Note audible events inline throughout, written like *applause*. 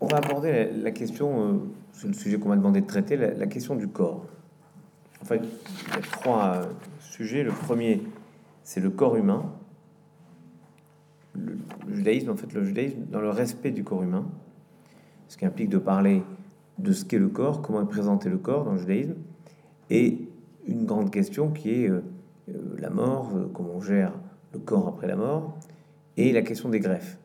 On va aborder la, question, euh, c'est le sujet qu'on m'a demandé de traiter, la, question du corps. En fait, il y a trois sujets. Le premier, c'est le corps humain. Le, judaïsme, en fait, le judaïsme dans le respect du corps humain, ce qui implique de parler de ce qu'est le corps, comment est présenté le corps dans le judaïsme, et une grande question qui est euh, euh, la mort, comment on gère le corps après la mort, et la question des greffes.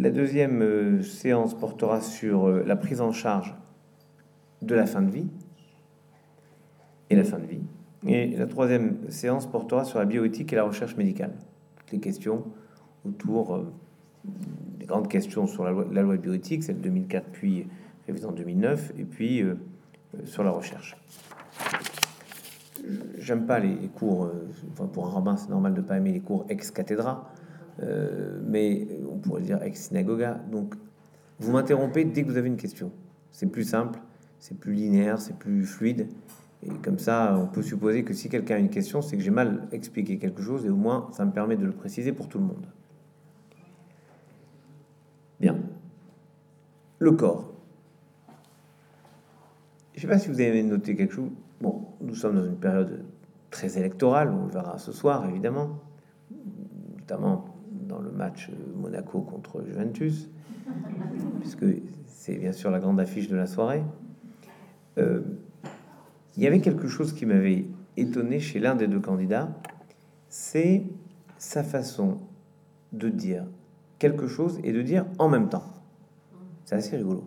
La deuxième euh, séance portera sur euh, la prise en charge de la fin de vie et la fin de vie. Et la troisième séance portera sur la bioéthique et la recherche médicale. Les questions autour euh, des grandes questions sur la loi, la loi bioéthique, celle de 2004 puis révisée en 2009, et puis sur la recherche. J'aime pas les, cours, enfin pour un rabbin c'est normal de pas aimer les cours ex cathedra, euh, mais on pourrait dire ex synagoga. Donc, vous m'interrompez dès que vous avez une question. C'est plus simple, c'est plus linéaire, c'est plus fluide. Et comme ça, on peut supposer que si quelqu'un a une question, c'est que j'ai mal expliqué quelque chose et au moins ça me permet de le préciser pour tout le monde. Bien. Le corps. Je ne sais pas si vous avez noté quelque chose. Bon, nous sommes dans une période très électorale, on le verra ce soir évidemment, notamment dans le match Monaco contre Juventus, *laughs* puisque c'est bien sûr la grande affiche de la soirée. Euh, il y avait quelque chose qui m'avait étonné chez l'un des deux candidats, c'est sa façon de dire quelque chose et de dire en même temps. C'est assez rigolo.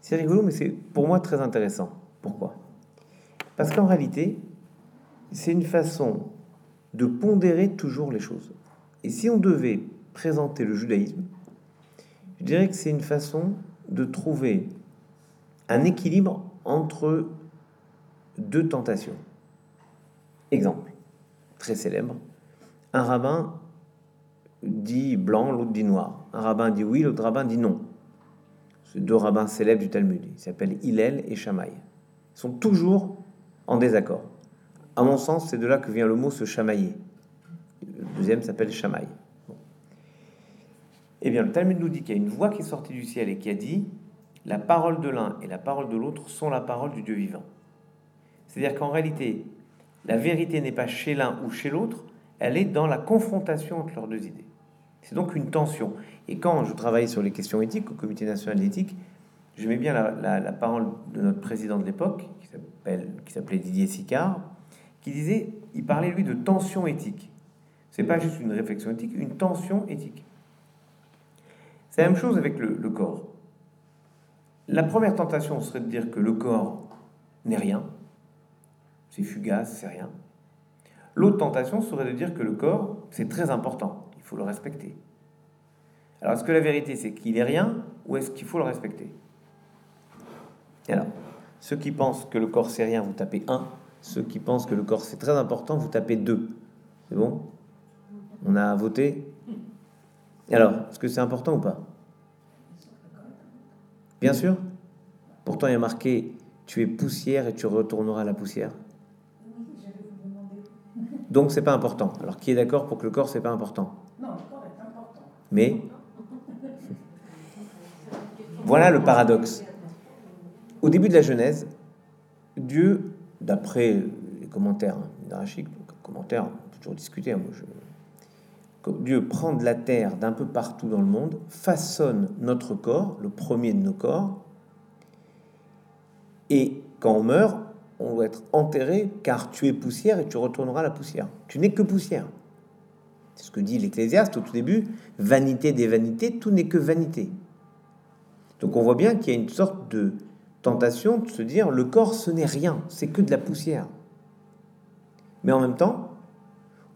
C'est rigolo, mais c'est pour moi très intéressant. Pourquoi? Parce qu'en réalité, c'est une façon de pondérer toujours les choses. Et si on devait présenter le judaïsme, je dirais que c'est une façon de trouver un équilibre entre deux tentations. Exemple, très célèbre, un rabbin dit blanc, l'autre dit noir. Un rabbin dit oui, l'autre rabbin dit non. Ces deux rabbins célèbres du Talmud, ils s'appellent Hillel et Shammai. Sont toujours en désaccord. À mon sens, c'est de là que vient le mot se chamailler deuxième s'appelle Shamaï. Eh bien, le Talmud nous dit qu'il y a une voix qui est sortie du ciel et qui a dit la parole de l'un et la parole de l'autre sont la parole du Dieu vivant. C'est-à-dire qu'en réalité, la vérité n'est pas chez l'un ou chez l'autre, elle est dans la confrontation entre leurs deux idées. C'est donc une tension. Et quand je travaillais sur les questions éthiques au Comité national d'éthique, je mets bien la, la, parole de notre président de l'époque, qui s'appelait Didier Sicard, qui disait, il parlait lui de tension éthique. Pas juste une réflexion éthique, une tension éthique. C'est la même chose avec le, corps. La première tentation serait de dire que le corps n'est rien, c'est fugace, c'est rien. L'autre tentation serait de dire que le corps, c'est très important, il faut le respecter. Alors, est-ce que la vérité, c'est qu'il est rien ou est-ce qu'il faut le respecter? Alors, ceux qui pensent que le corps, c'est rien, vous tapez 1. Ceux qui pensent que le corps, c'est très important, vous tapez 2. C'est bon? On a voté. Alors, est-ce que c'est important ou pas? Bien sûr. Pourtant, il y a marqué Tu es poussière et tu retourneras à la poussière. Donc, c'est pas important. Alors, qui est d'accord pour que le corps, c'est pas important? Non, le corps est important. Mais voilà le paradoxe. Au début de la Genèse, Dieu, d'après les commentaires hiérarchiques, commentaires, on peut toujours discuter, hein, moi je Dieu prend de la terre d'un peu partout dans le monde, façonne notre corps, le premier de nos corps, et quand on meurt, on doit être enterré car tu es poussière et tu retourneras à la poussière. Tu n'es que poussière. C'est ce que dit l'Ecclésiaste au tout début. Vanité des vanités, tout n'est que vanité. Donc on voit bien qu'il y a une sorte de tentation de se dire le corps ce n'est rien, c'est que de la poussière. Mais en même temps,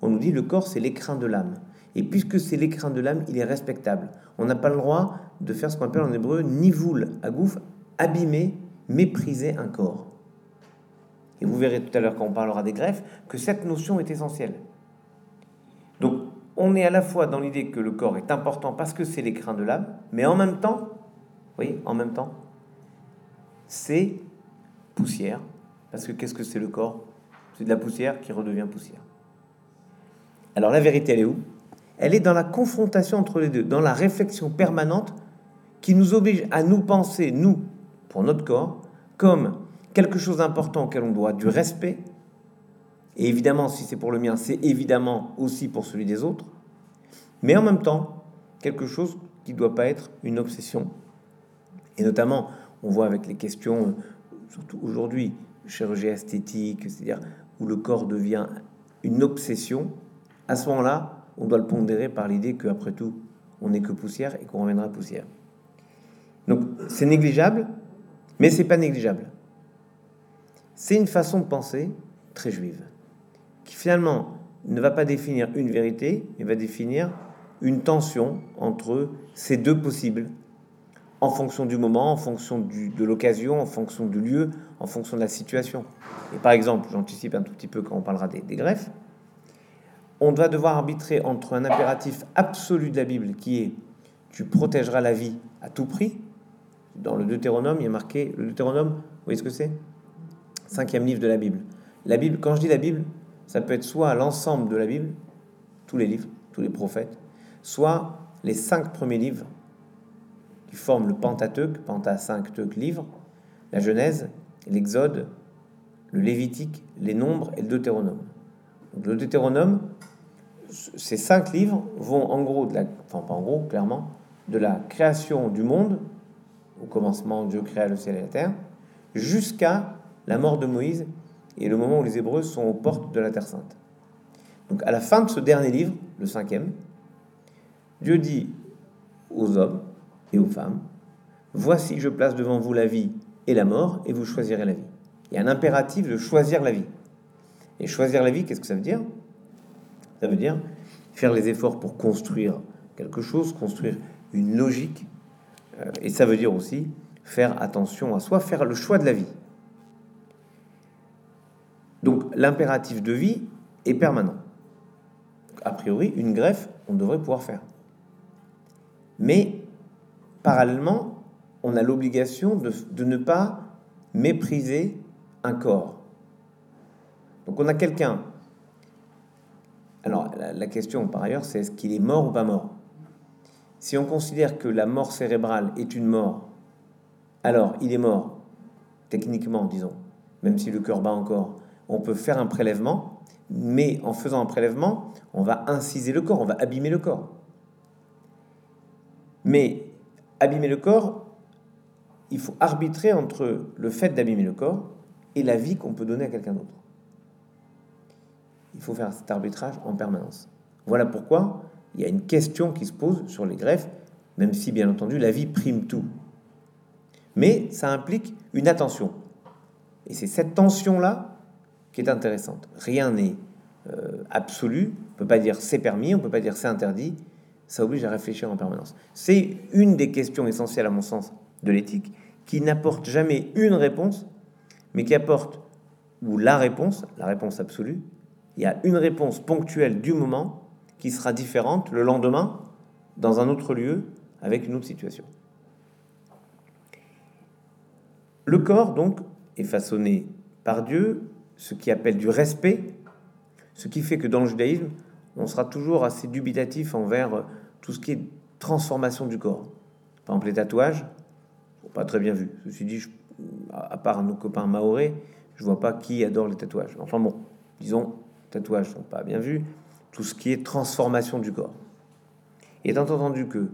on nous dit le corps c'est l'écrin de l'âme. Et puisque c'est l'écrin de l'âme, il est respectable. On n'a pas le droit de faire ce qu'on appelle en hébreu nivoul, agouf, abîmer, mépriser un corps. Et vous verrez tout à l'heure quand on parlera des greffes que cette notion est essentielle. Donc on est à la fois dans l'idée que le corps est important parce que c'est l'écrin de l'âme, mais en même temps, oui, en même temps, c'est poussière. Parce que qu'est-ce que c'est le corps? C'est de la poussière qui redevient poussière. Alors la vérité, elle est où? Elle est dans la confrontation entre les deux, dans la réflexion permanente qui nous oblige à nous penser, nous, pour notre corps, comme quelque chose d'important auquel on doit du respect. Et évidemment, si c'est pour le mien, c'est évidemment aussi pour celui des autres. Mais en même temps, quelque chose qui ne doit pas être une obsession. Et notamment, on voit avec les questions, surtout aujourd'hui, chirurgie esthétique, c'est-à-dire où le corps devient une obsession, à ce moment-là, on doit le pondérer par l'idée qu'après tout, on n'est que poussière et qu'on reviendra poussière. Donc c'est négligeable, mais c'est pas négligeable. C'est une façon de penser très juive, qui finalement ne va pas définir une vérité, mais va définir une tension entre ces deux possibles, en fonction du moment, en fonction de l'occasion, en fonction du lieu, en fonction de la situation. Et par exemple, j'anticipe un tout petit peu quand on parlera des, des greffes, on va devoir arbitrer entre un impératif absolu de la Bible qui est tu protégeras la vie à tout prix. Dans le Deutéronome, il a marqué le Deutéronome, vous voyez ce que c'est? Cinquième livre de la Bible. La Bible, quand je dis la Bible, ça peut être soit l'ensemble de la Bible, tous les livres, tous les prophètes, soit les cinq premiers livres qui forment le Pentateuque, Penta 5 livres, la Genèse, l'Exode, le Lévitique, les Nombres et le Deutéronome. le Deutéronome, ces cinq livres vont en gros, de la, enfin pas en gros, clairement, de la création du monde, au commencement Dieu créa le ciel et la terre, jusqu'à la mort de Moïse et le moment où les Hébreux sont aux portes de la Terre Sainte. Donc à la fin de ce dernier livre, le cinquième, Dieu dit aux hommes et aux femmes, Voici je place devant vous la vie et la mort, et vous choisirez la vie. Il y a un impératif de choisir la vie. Et choisir la vie, qu'est-ce que ça veut dire? Ça veut dire faire les efforts pour construire quelque chose, construire une logique. Euh, et ça veut dire aussi faire attention à soi, faire le choix de la vie. Donc l'impératif de vie est permanent. A priori, une greffe, on devrait pouvoir faire. Mais parallèlement, on a l'obligation de, de, ne pas mépriser un corps. Donc on a quelqu'un alors, la, question, par ailleurs, c'est est-ce qu'il est mort ou pas mort? Si on considère que la mort cérébrale est une mort, alors il est mort, techniquement, disons, même si le cœur bat encore, on peut faire un prélèvement, mais en faisant un prélèvement, on va inciser le corps, on va abîmer le corps. Mais abîmer le corps, il faut arbitrer entre le fait d'abîmer le corps et la vie qu'on peut donner à quelqu'un d'autre faut faire cet arbitrage en permanence. Voilà pourquoi il y a une question qui se pose sur les greffes, même si bien entendu la vie prime tout. Mais ça implique une attention. Et c'est cette tension-là qui est intéressante. Rien n'est euh, absolu, on ne peut pas dire c'est permis, on ne peut pas dire c'est interdit, ça oblige à réfléchir en permanence. C'est une des questions essentielles à mon sens de l'éthique, qui n'apporte jamais une réponse, mais qui apporte, ou la réponse, la réponse absolue, il y a une réponse ponctuelle du moment qui sera différente le lendemain dans un autre lieu avec une autre situation. Le corps, donc, est façonné par Dieu, ce qui appelle du respect, ce qui fait que dans le judaïsme, on sera toujours assez dubitatif envers tout ce qui est transformation du corps. Par exemple, les tatouages, pas très bien vu. Ceci dit, à part nos copains maorés, je vois pas qui adore les tatouages. Enfin bon, disons, tatouages sont pas bien vus, tout ce qui est transformation du corps. Et étant entendu que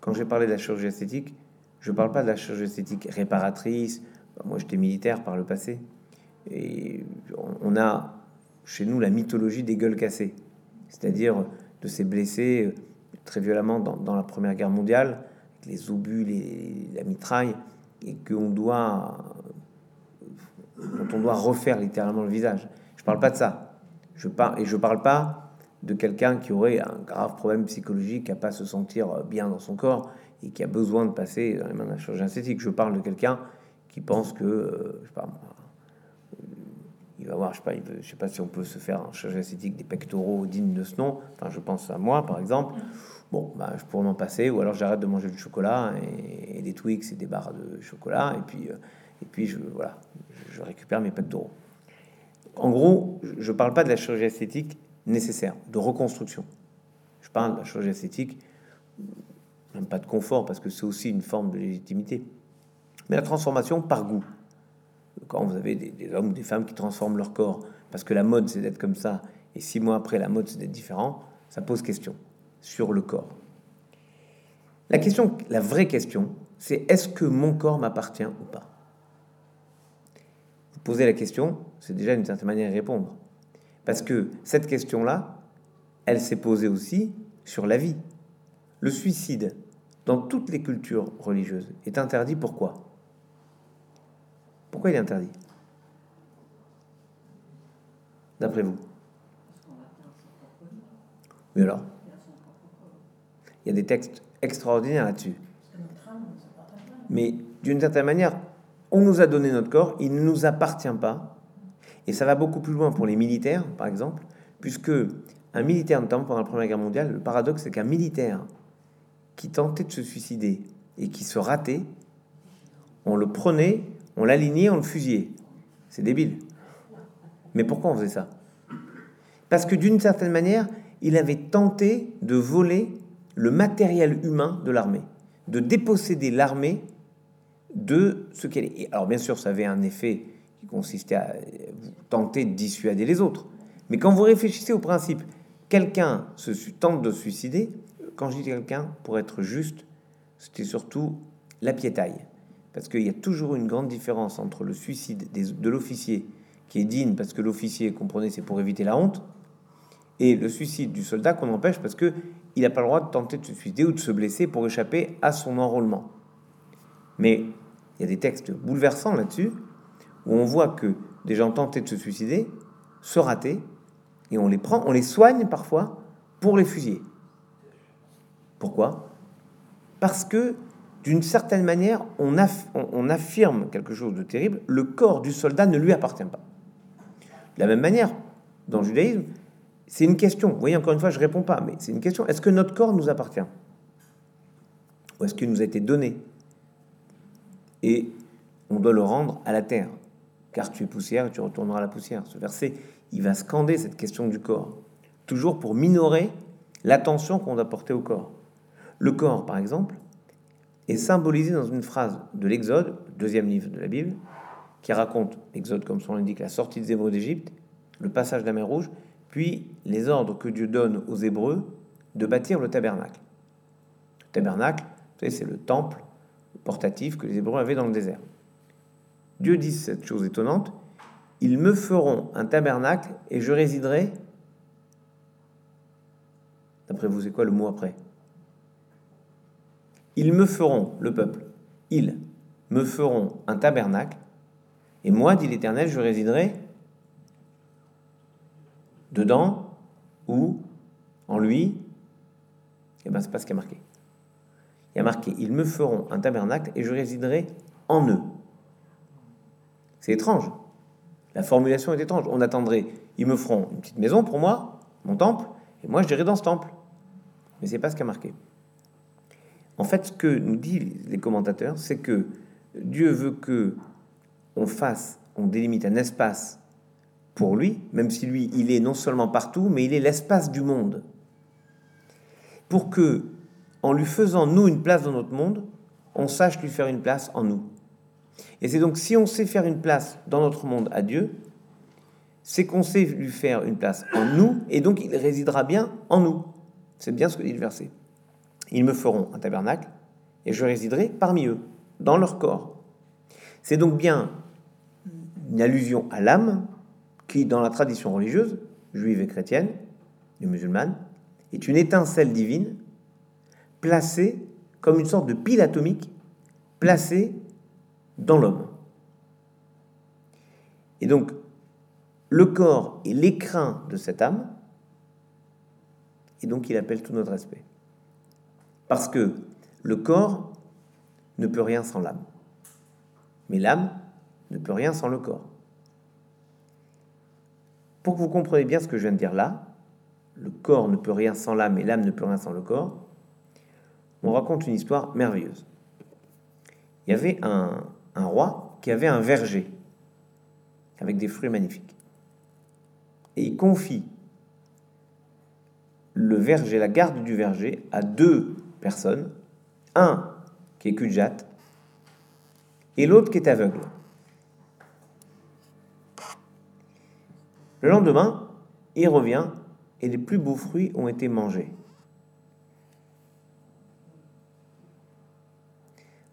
quand j'ai parlé de la chirurgie esthétique, je ne parle pas de la chirurgie esthétique réparatrice. Moi, j'étais militaire par le passé. Et on a chez nous la mythologie des gueules cassées, c'est-à-dire de ces blessés très violemment dans, la Première Guerre mondiale, les obus, les, la mitraille, et qu'on doit, dont on doit refaire littéralement le visage. Je ne parle pas de ça. Je parle, et je ne parle pas de quelqu'un qui aurait un grave problème psychologique, qui n'a pas se sentir bien dans son corps et qui a besoin de passer dans les mains d'un chirurgien esthétique. Je parle de quelqu'un qui pense que, euh, je sais pas, il va voir, je sais pas, je sais pas si on peut se faire un chirurgien esthétique des pectoraux dignes de ce nom. Enfin, je pense à moi, par exemple. Bon, bah, je pourrais m'en passer, ou alors j'arrête de manger du chocolat et, des Twix et des barres de chocolat, et puis, euh, et puis je, voilà, je récupère mes pectoraux. En gros, je ne parle pas de la chirurgie esthétique nécessaire, de reconstruction. Je parle de la chirurgie esthétique, même pas de confort, parce que c'est aussi une forme de légitimité. Mais la transformation par goût. Quand vous avez des, hommes ou des femmes qui transforment leur corps, parce que la mode c'est d'être comme ça, et six mois après la mode c'est d'être différent, ça pose question sur le corps. La question, la vraie question, c'est est-ce que mon corps m'appartient ou pas? Posez la question, c'est déjà une certaine manière répondre. Parce que cette question-là, elle s'est posée aussi sur la vie. Le suicide, dans toutes les cultures religieuses, est interdit. Pourquoi Pourquoi il est interdit? D'après vous? Oui alors? Il y a des textes extraordinaires là-dessus. Mais d'une certaine manière, on nous a donné notre corps, il ne nous appartient pas. Et ça va beaucoup plus loin pour les militaires, par exemple, puisque un militaire, notamment pendant la Première Guerre mondiale, le paradoxe, c'est qu'un militaire qui tentait de se suicider et qui se ratait, on le prenait, on l'alignait, on le fusillait. C'est débile. Mais pourquoi on faisait ça? Parce que d'une certaine manière, il avait tenté de voler le matériel humain de l'armée, de déposséder l'armée de ce qu'elle est. Alors bien sûr, ça avait un effet qui consistait à tenter de dissuader les autres. Mais quand vous réfléchissez au principe, quelqu'un se tente de suicider, quand je dis quelqu'un, pour être juste, c'était surtout la piétaille. Parce qu'il y a toujours une grande différence entre le suicide de l'officier, qui est digne parce que l'officier, comprenez, c'est pour éviter la honte, et le suicide du soldat qu'on empêche parce que il n'a pas le droit de tenter de se suicider ou de se blesser pour échapper à son enrôlement. Mais il y a des textes bouleversants là-dessus où on voit que des gens tentaient de se suicider, se rater, et on les prend, on les soigne parfois pour les fusiller. Pourquoi? Parce que d'une certaine manière, on, affirme quelque chose de terrible, le corps du soldat ne lui appartient pas. De la même manière, dans le judaïsme, c'est une question. Vous voyez, encore une fois, je réponds pas, mais c'est une question. Est-ce que notre corps nous appartient? Ou est-ce qu'il nous a été donné? Et on doit le rendre à la terre. Car tu es poussière et tu retourneras à la poussière. Ce verset, il va scander cette question du corps. Toujours pour minorer l'attention qu'on doit porter au corps. Le corps, par exemple, est symbolisé dans une phrase de l'Exode, deuxième livre de la Bible, qui raconte, l'Exode comme son l'indique, la sortie des Hébreux d'Égypte, le passage de la mer Rouge, puis les ordres que Dieu donne aux Hébreux de bâtir le tabernacle. Le tabernacle, c'est le temple portatif que les Hébreux avaient dans le désert. Dieu dit cette chose étonnante, ils me feront un tabernacle et je résiderai. D'après vous, c'est quoi le mot après Ils me feront, le peuple, ils me feront un tabernacle et moi, dit l'Éternel, je résiderai dedans ou en lui, et eh ben c'est pas ce qui a marqué. Il a marqué ils me feront un tabernacle et je résiderai en eux. C'est étrange. La formulation est étrange. On attendrait ils me feront une petite maison pour moi, mon temple, et moi je dirai dans ce temple. Mais c'est pas ce qui a marqué. En fait, ce que nous disent les commentateurs, c'est que Dieu veut que on fasse, on délimite un espace pour lui, même si lui, il est non seulement partout, mais il est l'espace du monde. Pour que, en lui faisant nous une place dans notre monde, on sache lui faire une place en nous. Et c'est donc si on sait faire une place dans notre monde à Dieu, c'est qu'on sait lui faire une place en nous, et donc il résidera bien en nous. C'est bien ce que dit le verset. Ils me feront un tabernacle, et je résiderai parmi eux, dans leur corps. C'est donc bien une allusion à l'âme, qui, dans la tradition religieuse, juive et chrétienne, et musulmane, est une étincelle divine placée comme une sorte de pile atomique placée dans l'homme. Et donc, le corps est l'écrin de cette âme, et donc il appelle tout notre respect. Parce que le corps ne peut rien sans l'âme, mais l'âme ne peut rien sans le corps. Pour que vous compreniez bien ce que je viens de dire là, le corps ne peut rien sans l'âme et l'âme ne peut rien sans le corps, on raconte une histoire merveilleuse. Il y avait un, roi qui avait un verger avec des fruits magnifiques. Et il confie le verger, la garde du verger, à deux personnes, un qui est Kujat et l'autre qui est aveugle. Le lendemain, il revient et les plus beaux fruits ont été mangés.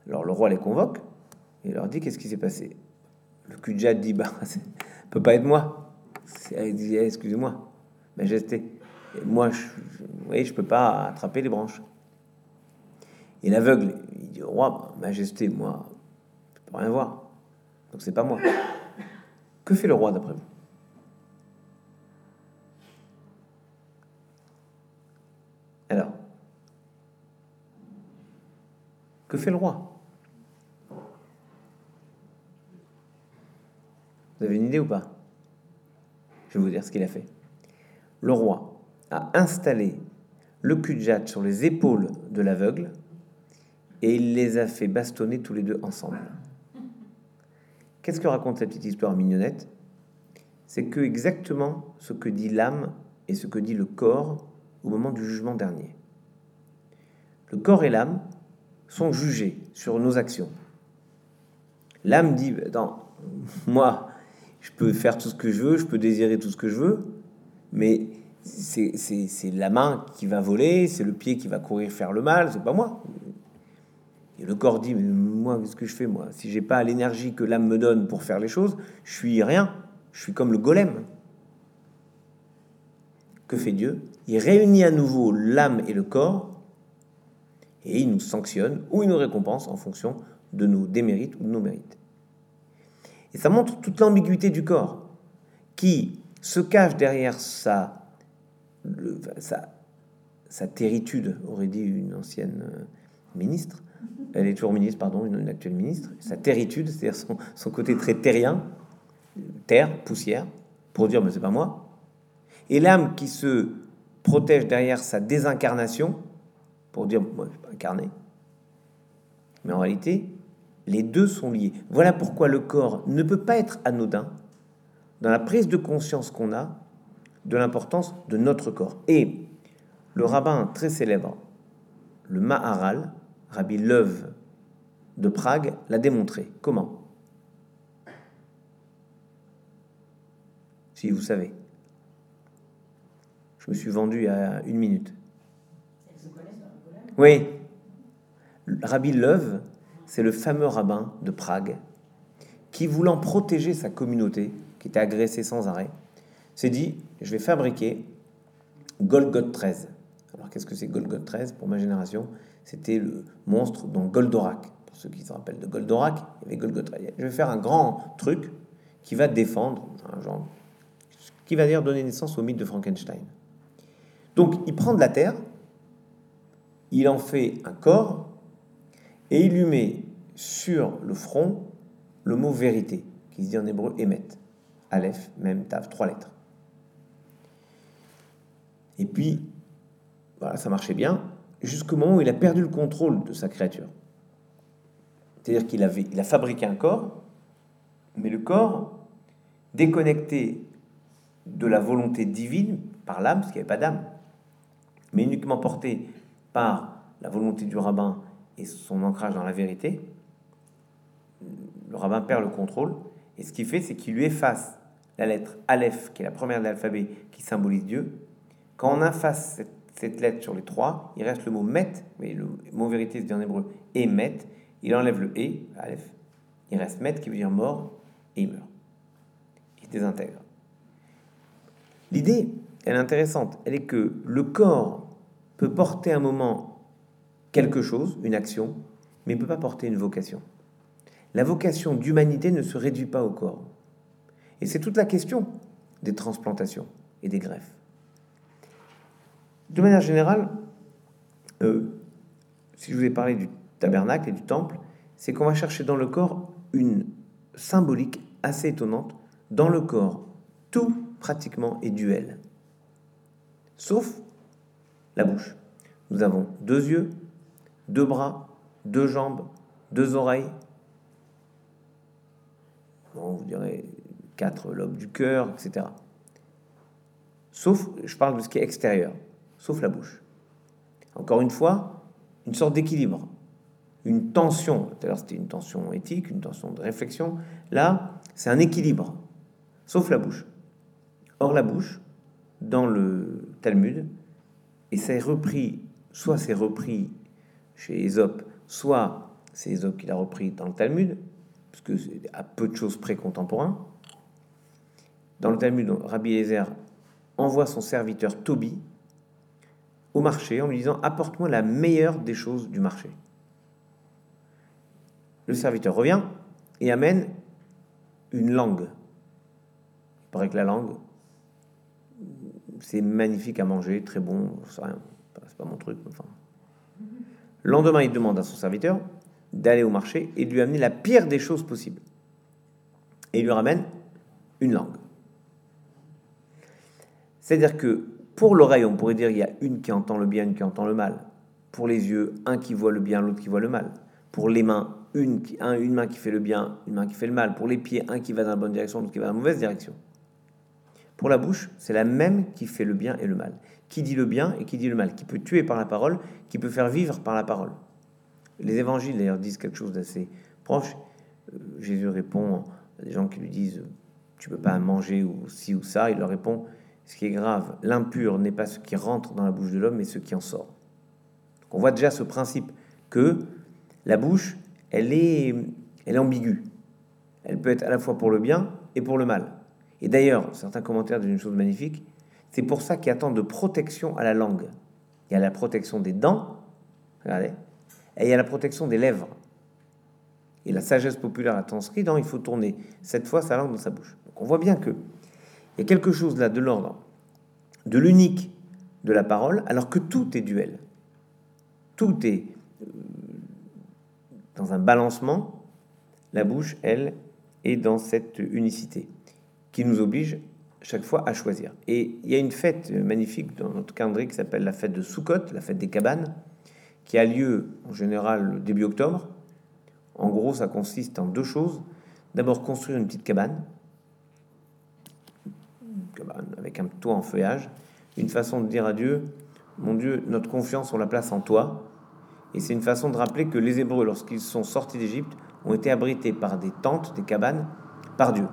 Alors le roi les convoque et leur dit qu'est-ce qui s'est passé? Le Kujat dit bah *laughs* ça peut pas être moi. Il dit eh, excusez-moi, majesté. moi, je, vous voyez, je peux pas attraper les branches. Et l'aveugle, il dit au roi, majesté, moi, je peux rien voir. Donc c'est pas moi. Que fait le roi d'après vous? Alors, que fait le roi Vous avez une ou pas? Je vais vous dire ce qu'il a fait. Le roi a installé le cul sur les épaules de l'aveugle et il les a fait bastonner tous les deux ensemble. Qu'est-ce que raconte cette petite histoire mignonnette? C'est que exactement ce que dit l'âme et ce que dit le corps au moment du jugement dernier. Le corps et l'âme sont jugés sur nos actions. L'âme dit, attends, moi, je peux faire tout ce que je veux, je peux désirer tout ce que je veux, mais c'est la main qui va voler, c'est le pied qui va courir faire le mal, c'est pas moi. Et le corps dit, mais moi, qu'est-ce que je fais, moi? Si j'ai pas l'énergie que l'âme me donne pour faire les choses, je suis rien. Je suis comme le golem. Que fait Dieu? Il réunit à nouveau l'âme et le corps, et il nous sanctionne ou il nous récompense en fonction de nos démérites ou de nos mérites. Et ça montre toute l'ambiguïté du corps, qui se cache derrière sa, sa, sa territude, aurait dit une ancienne euh, ministre, elle est toujours ministre, pardon, une, actuelle ministre, sa territude, c'est-à-dire son, côté très terrien, terre, poussière, pour dire, mais c'est pas moi. Et l'âme qui se protège derrière sa désincarnation, pour dire, moi, je suis pas incarné. Mais en réalité, les deux sont liés. Voilà pourquoi le corps ne peut pas être anodin dans la prise de conscience qu'on a de l'importance de notre corps. Et le rabbin très célèbre, le Maharal, Rabbi Leuve de Prague l'a démontré. Comment? Si vous savez. Je me suis vendu à une minute. Oui. Rabbi Leuve, c'est le fameux rabbin de Prague qui, voulant protéger sa communauté, qui était agressée sans arrêt, s'est dit je vais fabriquer Golgoth 13. Alors qu'est-ce que c'est Golgoth 13 pour ma génération c'était le monstre dans Goldorak. Pour ceux qui se rappellent de Goldorak, il y avait Golgoth. Je vais faire un grand truc qui va défendre, un genre, qui va dire donner naissance au mythe de Frankenstein. Donc il prend de la terre, il en fait un corps, et il lui met sur le front le mot vérité, qui se dit en hébreu émet. Aleph, même, tav, trois lettres. Et puis, voilà, ça marchait bien jusqu'au moment où il a perdu le contrôle de sa créature. C'est-à-dire qu'il avait, il a fabriqué un corps, mais le corps, déconnecté de la volonté divine par l'âme, parce qu'il n'y avait pas d'âme, mais uniquement porté par la volonté du rabbin et son ancrage dans la vérité, le rabbin perd le contrôle, et ce qu'il fait, c'est qu'il lui efface la lettre Aleph, qui est la première de l'alphabet, qui symbolise Dieu. Quand on efface cette lettre sur les trois, il reste le mot met, mais le mot vérité se dit en hébreu et met. Il enlève le et, aleph. Il reste met qui veut dire mort et il meurt. Il désintègre. L'idée, elle est intéressante. Elle est que le corps peut porter un moment quelque chose, une action, mais ne peut pas porter une vocation. La vocation d'humanité ne se réduit pas au corps. Et c'est toute la question des transplantations et des greffes. De manière générale, euh, si je vous ai parlé du tabernacle et du temple, c'est qu'on va chercher dans le corps une symbolique assez étonnante. Dans le corps, tout pratiquement est duel, sauf la bouche. Nous avons deux yeux, deux bras, deux jambes, deux oreilles. Bon, vous direz quatre lobes du cœur, etc. Sauf, je parle de ce qui est extérieur sauf la bouche. Encore une fois, une sorte d'équilibre, une tension. Tout à l'heure, c'était une tension éthique, une tension de réflexion. Là, c'est un équilibre, sauf la bouche. Or, la bouche, dans le Talmud, et c'est repris, soit c'est repris chez Ésope, soit c'est Ésope qui l'a repris dans le Talmud, parce que à peu de choses précontemporains. Dans le Talmud, Rabbi Ezer envoie son serviteur Tobi au marché en lui disant Apporte-moi la meilleure des choses du marché. Le serviteur revient et amène une langue. Il paraît que la langue, c'est magnifique à manger, très bon, c'est pas mon truc. Enfin. Le lendemain, il demande à son serviteur d'aller au marché et de lui amener la pire des choses possibles. Et il lui ramène une langue. C'est-à-dire que pour l'oreille, on pourrait dire il y a une qui entend le bien, une qui entend le mal. Pour les yeux, un qui voit le bien, l'autre qui voit le mal. Pour les mains, une, une main qui fait le bien, une main qui fait le mal. Pour les pieds, un qui va dans la bonne direction, l'autre qui va dans la mauvaise direction. Pour la bouche, c'est la même qui fait le bien et le mal. Qui dit le bien et qui dit le mal. Qui peut tuer par la parole, qui peut faire vivre par la parole. Les évangiles, d'ailleurs, disent quelque chose d'assez proche. Euh, Jésus répond à des gens qui lui disent Tu peux pas manger ou ci ou ça. Il leur répond Ce qui est grave, l'impur n'est pas ce qui rentre dans la bouche de l'homme, mais ce qui en sort. on voit déjà ce principe que la bouche, elle est, elle est ambiguë. Elle peut être à la fois pour le bien et pour le mal. Et d'ailleurs, certains commentaires disent une chose magnifique, c'est pour ça qu'il y a tant de protection à la langue. Il y a la protection des dents, regardez, et il y a la protection des lèvres. Et la sagesse populaire a transcrit dans il faut tourner cette fois sa langue dans sa bouche. Donc on voit bien que il y a quelque chose là de l'ordre, de l'unique de la parole, alors que tout est duel. Tout est euh, dans un balancement. La bouche, elle, est dans cette unicité qui nous oblige chaque fois à choisir. Et il y a une fête magnifique dans notre calendrier qui s'appelle la fête de Sukkot, la fête des cabanes, qui a lieu en général début octobre. En gros, ça consiste en deux choses. D'abord, construire une petite cabane, cabane avec un toit en feuillage, une façon de dire à Dieu, mon Dieu, notre confiance, on la place en toi. Et c'est une façon de rappeler que les Hébreux, lorsqu'ils sont sortis d'Égypte, ont été abrités par des tentes, des cabanes, par Dieu.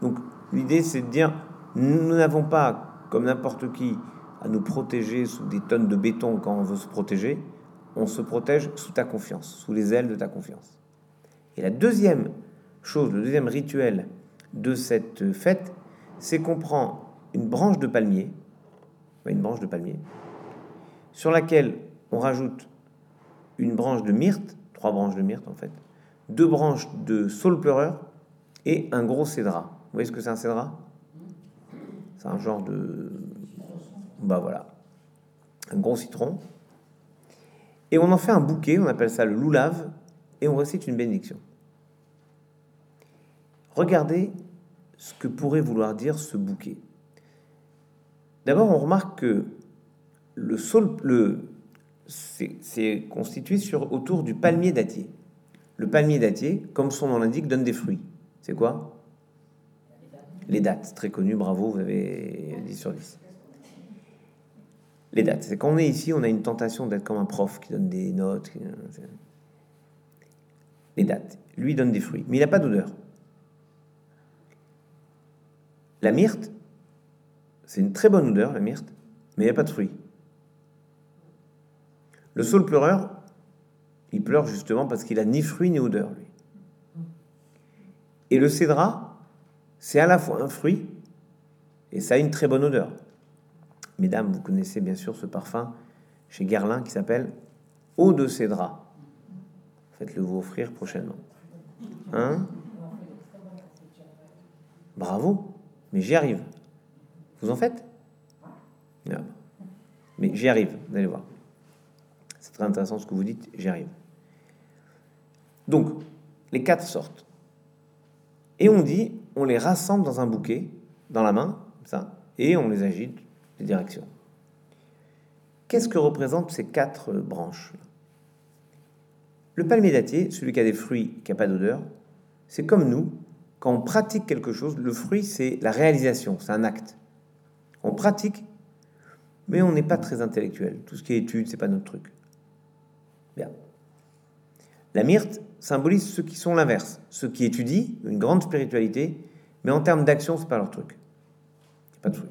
Donc L'idée, c'est de dire, nous n'avons pas, comme n'importe qui, à nous protéger sous des tonnes de béton quand on veut se protéger. On se protège sous ta confiance, sous les ailes de ta confiance. Et la deuxième chose, le deuxième rituel de cette fête, c'est qu'on prend une branche de palmier, une branche de palmier, sur laquelle on rajoute une branche de myrte, trois branches de myrte en fait, deux branches de saule pleureur et un gros cédra voyez ce que c'est un cédra? C'est un genre de... Bah voilà. Un gros citron. Et on en fait un bouquet, on appelle ça le loulave, et on récite une bénédiction. Regardez ce que pourrait vouloir dire ce bouquet. D'abord, on remarque que le sol, le, c'est constitué sur, autour du palmier dattier. Le palmier dattier, comme son nom l'indique, donne des fruits. C'est quoi? Les dates, très connues, bravo, vous avez 10 sur 10. Les dates, c'est quand on est ici, on a une tentation d'être comme un prof qui donne des notes. Les dates, lui donne des fruits, mais il n'a pas d'odeur. La myrte, c'est une très bonne odeur, la myrte, mais il n'y a pas de fruits. Le saule pleureur, il pleure justement parce qu'il a ni fruits ni odeur, lui. Et le cédra, c'est à la fois un fruit et ça a une très bonne odeur. Mesdames, vous connaissez bien sûr ce parfum chez Guerlain qui s'appelle Eau de Cédra. Faites-le vous offrir prochainement. Hein? Bravo, mais j'y arrive. Vous en faites? Mais j'y arrive, vous allez voir. C'est très intéressant ce que vous dites, j'y arrive. Donc, les quatre sortes. Et on dit, on les rassemble dans un bouquet, dans la main, ça, et on les agite des directions. Qu'est-ce que représentent ces quatre branches Le palmier dattier, celui qui a des fruits, qui n'a pas d'odeur, c'est comme nous, quand on pratique quelque chose, le fruit, c'est la réalisation, c'est un acte. On pratique mais on n'est pas très intellectuel. Tout ce qui est étude, c'est pas notre truc. Bien. La myrte symbolise ceux qui sont l'inverse, ceux qui étudient une grande spiritualité, mais en termes d'action, c'est pas leur truc. Pas de fruit.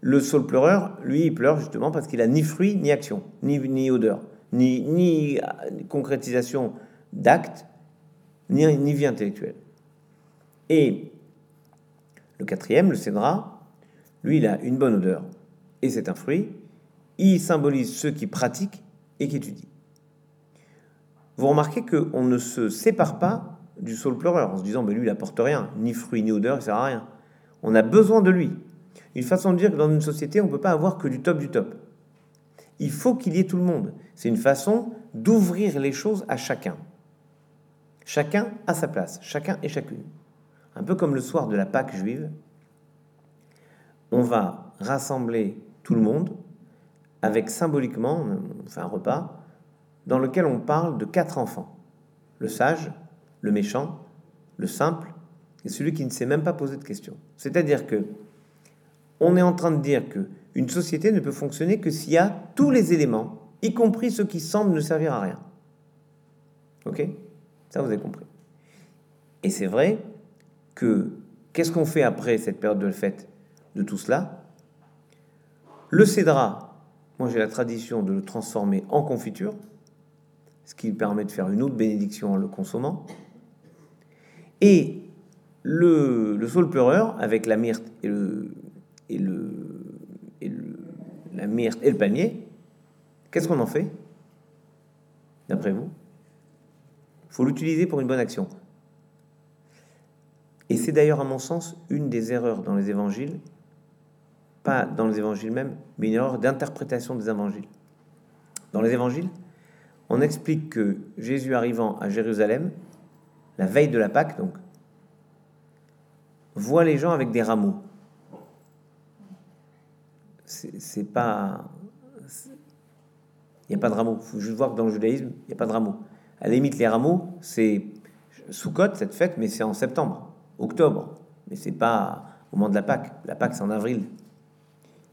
Le saule pleureur, lui, il pleure justement parce qu'il a ni fruit ni action, ni, ni odeur, ni, ni concrétisation d'actes, ni, ni vie intellectuelle. Et le quatrième, le cédra, lui, il a une bonne odeur et c'est un fruit. Il symbolise ceux qui pratiquent et qui étudient. Vous remarquez qu'on ne se sépare pas du saule pleureur en se disant, mais lui, il apporte rien, ni fruit ni odeur, il sert à rien. On a besoin de lui. Une façon de dire que dans une société, on ne peut pas avoir que du top du top. Il faut qu'il y ait tout le monde. C'est une façon d'ouvrir les choses à chacun. Chacun a sa place, chacun et chacune. Un peu comme le soir de la Pâque juive, on va rassembler tout le monde avec symboliquement, on fait un repas, dans lequel on parle de quatre enfants. Le sage, le méchant, le simple et celui qui ne s'est même pas posé de questions. C'est-à-dire que on est en train de dire que une société ne peut fonctionner que s'il y a tous les éléments, y compris ceux qui semblent ne servir à rien. Ok? Ça, vous avez compris. Et c'est vrai que qu'est-ce qu'on fait après cette période de fête de tout cela? Le cédra, moi j'ai la tradition de le transformer en confiture, ce qui permet de faire une autre bénédiction en le consommant. Et le, le saule pleureur, avec la myrte et le, et le, la myrte et le qu'est-ce qu'on en fait D'après vous? Faut l'utiliser pour une bonne action. Et c'est d'ailleurs, à mon sens, une des erreurs dans les évangiles, pas dans les évangiles même, mais une erreur d'interprétation des évangiles. Dans les évangiles, on explique que Jésus arrivant à Jérusalem, la veille de la Pâque, donc, voit les gens avec des rameaux c'est pas. Il n'y a pas de rameaux. Il faut juste voir que dans le judaïsme, il n'y a pas de rameaux. À la limite, les rameaux, c'est sous côte cette fête, mais c'est en septembre, octobre. Mais c'est pas au moment de la Pâque. La Pâque, c'est en avril.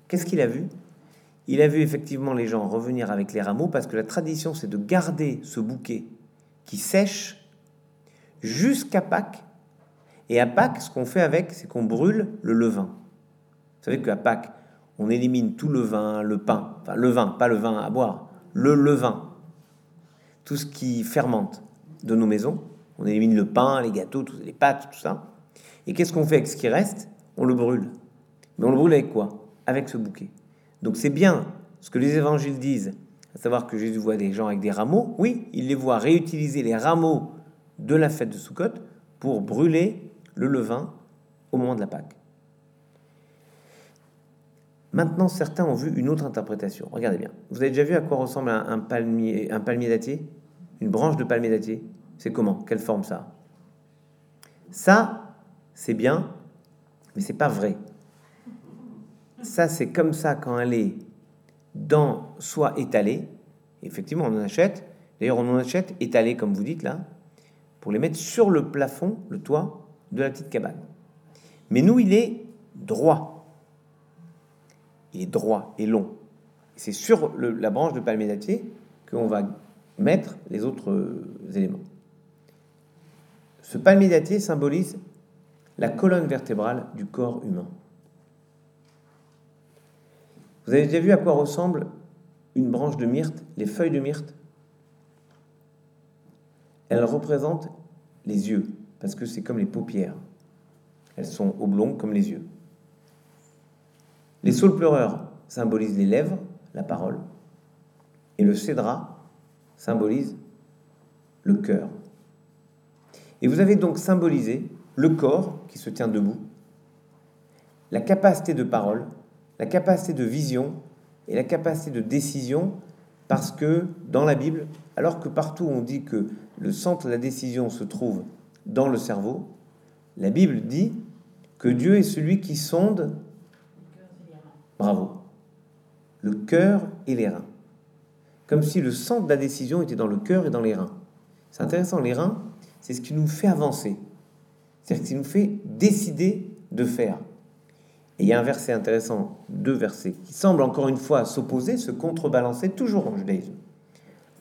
Qu'est-ce qu'il a vu? Il a vu effectivement les gens revenir avec les rameaux parce que la tradition, c'est de garder ce bouquet qui sèche jusqu'à Pâques. Et à Pâques, ce qu'on fait avec, c'est qu'on brûle le levain. Vous savez qu'à Pâques, on élimine tout le vin, le pain, enfin le vin, pas le vin à boire, le levain, tout ce qui fermente de nos maisons. On élimine le pain, les gâteaux, les pâtes, tout ça. Et qu'est-ce qu'on fait avec ce qui reste? On le brûle. Mais on le brûle avec quoi? Avec ce bouquet. Donc c'est bien ce que les évangiles disent, à savoir que Jésus voit des gens avec des rameaux. Oui, il les voit réutiliser les rameaux de la fête de Sukkot pour brûler le levain au moment de la Pâque. Maintenant, certains ont vu une autre interprétation. Regardez bien. Vous avez déjà vu à quoi ressemble un, palmier, un palmier dattier? Une branche de palmier dattier? C'est comment? Quelle forme ça? Ça, c'est bien, mais c'est pas vrai. Ça, c'est comme ça quand elle est dans, soit étalée. Effectivement, on en achète. D'ailleurs, on en achète étalée, comme vous dites là, pour les mettre sur le plafond, le toit de la petite cabane. Mais nous, il est droit il est droit et long. C'est sur la branche de palmier dattier qu'on va mettre les autres euh, éléments. Ce palmier dattier symbolise la colonne vertébrale du corps humain. Vous avez déjà vu à quoi ressemble une branche de myrte, les feuilles de myrte Elles représentent les yeux, parce que c'est comme les paupières. Elles sont oblongues comme les yeux. Les saules pleureurs symbolisent les lèvres, la parole, et le cédra symbolise le cœur. Et vous avez donc symbolisé le corps qui se tient debout, la capacité de parole, la capacité de vision et la capacité de décision, parce que dans la Bible, alors que partout on dit que le centre de la décision se trouve dans le cerveau, la Bible dit que Dieu est celui qui sonde Bravo. Le cœur et les reins. Comme si le centre de la décision était dans le cœur et dans les reins. C'est intéressant, les reins, c'est ce qui nous fait avancer. C'est-à-dire ce qui nous fait décider de faire. Et il y a un verset intéressant, deux versets, qui semblent encore une fois s'opposer, se contrebalancer, toujours en judaïsme.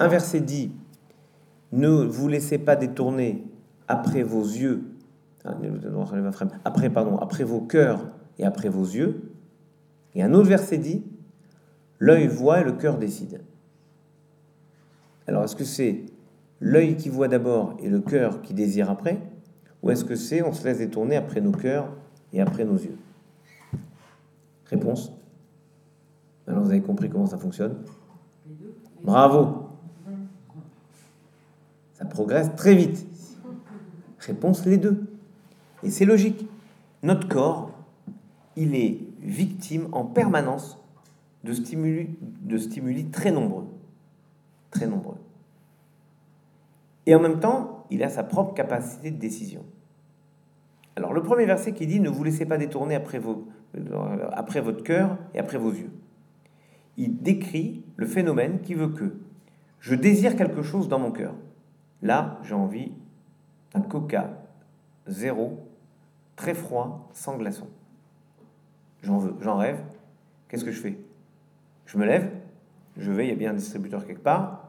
Un verset dit Ne vous laissez pas détourner après vos yeux, ah, après, pardon, après vos cœurs et après vos yeux. Et un autre verset dit L'œil voit et le cœur décide. Alors, est-ce que c'est l'œil qui voit d'abord et le cœur qui désire après Ou est-ce que c'est on se laisse détourner après nos cœurs et après nos yeux? Réponse. Alors, vous avez compris comment ça fonctionne? Bravo Ça progresse très vite. Réponse les deux. Et c'est logique. Notre corps, il est victime en permanence de stimuli, de stimuli très nombreux. Très nombreux. Et en même temps, il a sa propre capacité de décision. Alors le premier verset qui dit Ne vous laissez pas détourner après, vos, après votre cœur et après vos yeux. Il décrit le phénomène qui veut que je désire quelque chose dans mon cœur. Là, j'ai envie d'un coca zéro, très froid, sans glaçon. J'en veux, j'en rêve. Qu'est-ce que je fais? Je me lève, je vais, il y a bien un distributeur quelque part,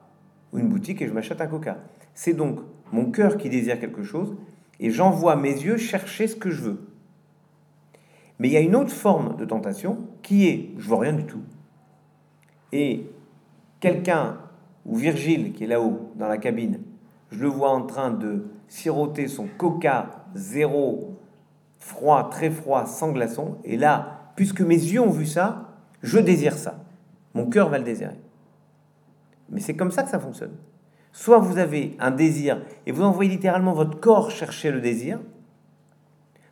ou une boutique, et je m'achète un coca. C'est donc mon cœur qui désire quelque chose, et j'envoie mes yeux chercher ce que je veux. Mais il y a une autre forme de tentation qui est, je vois rien du tout. Et quelqu'un, ou Virgile qui est là-haut dans la cabine, je le vois en train de siroter son coca zéro, froid, très froid, sans glaçon. Et là, puisque mes yeux ont vu ça, je désire ça. Mon cœur va le désirer. Mais c'est comme ça que ça fonctionne. Soit vous avez un désir et vous envoyez littéralement votre corps chercher le désir.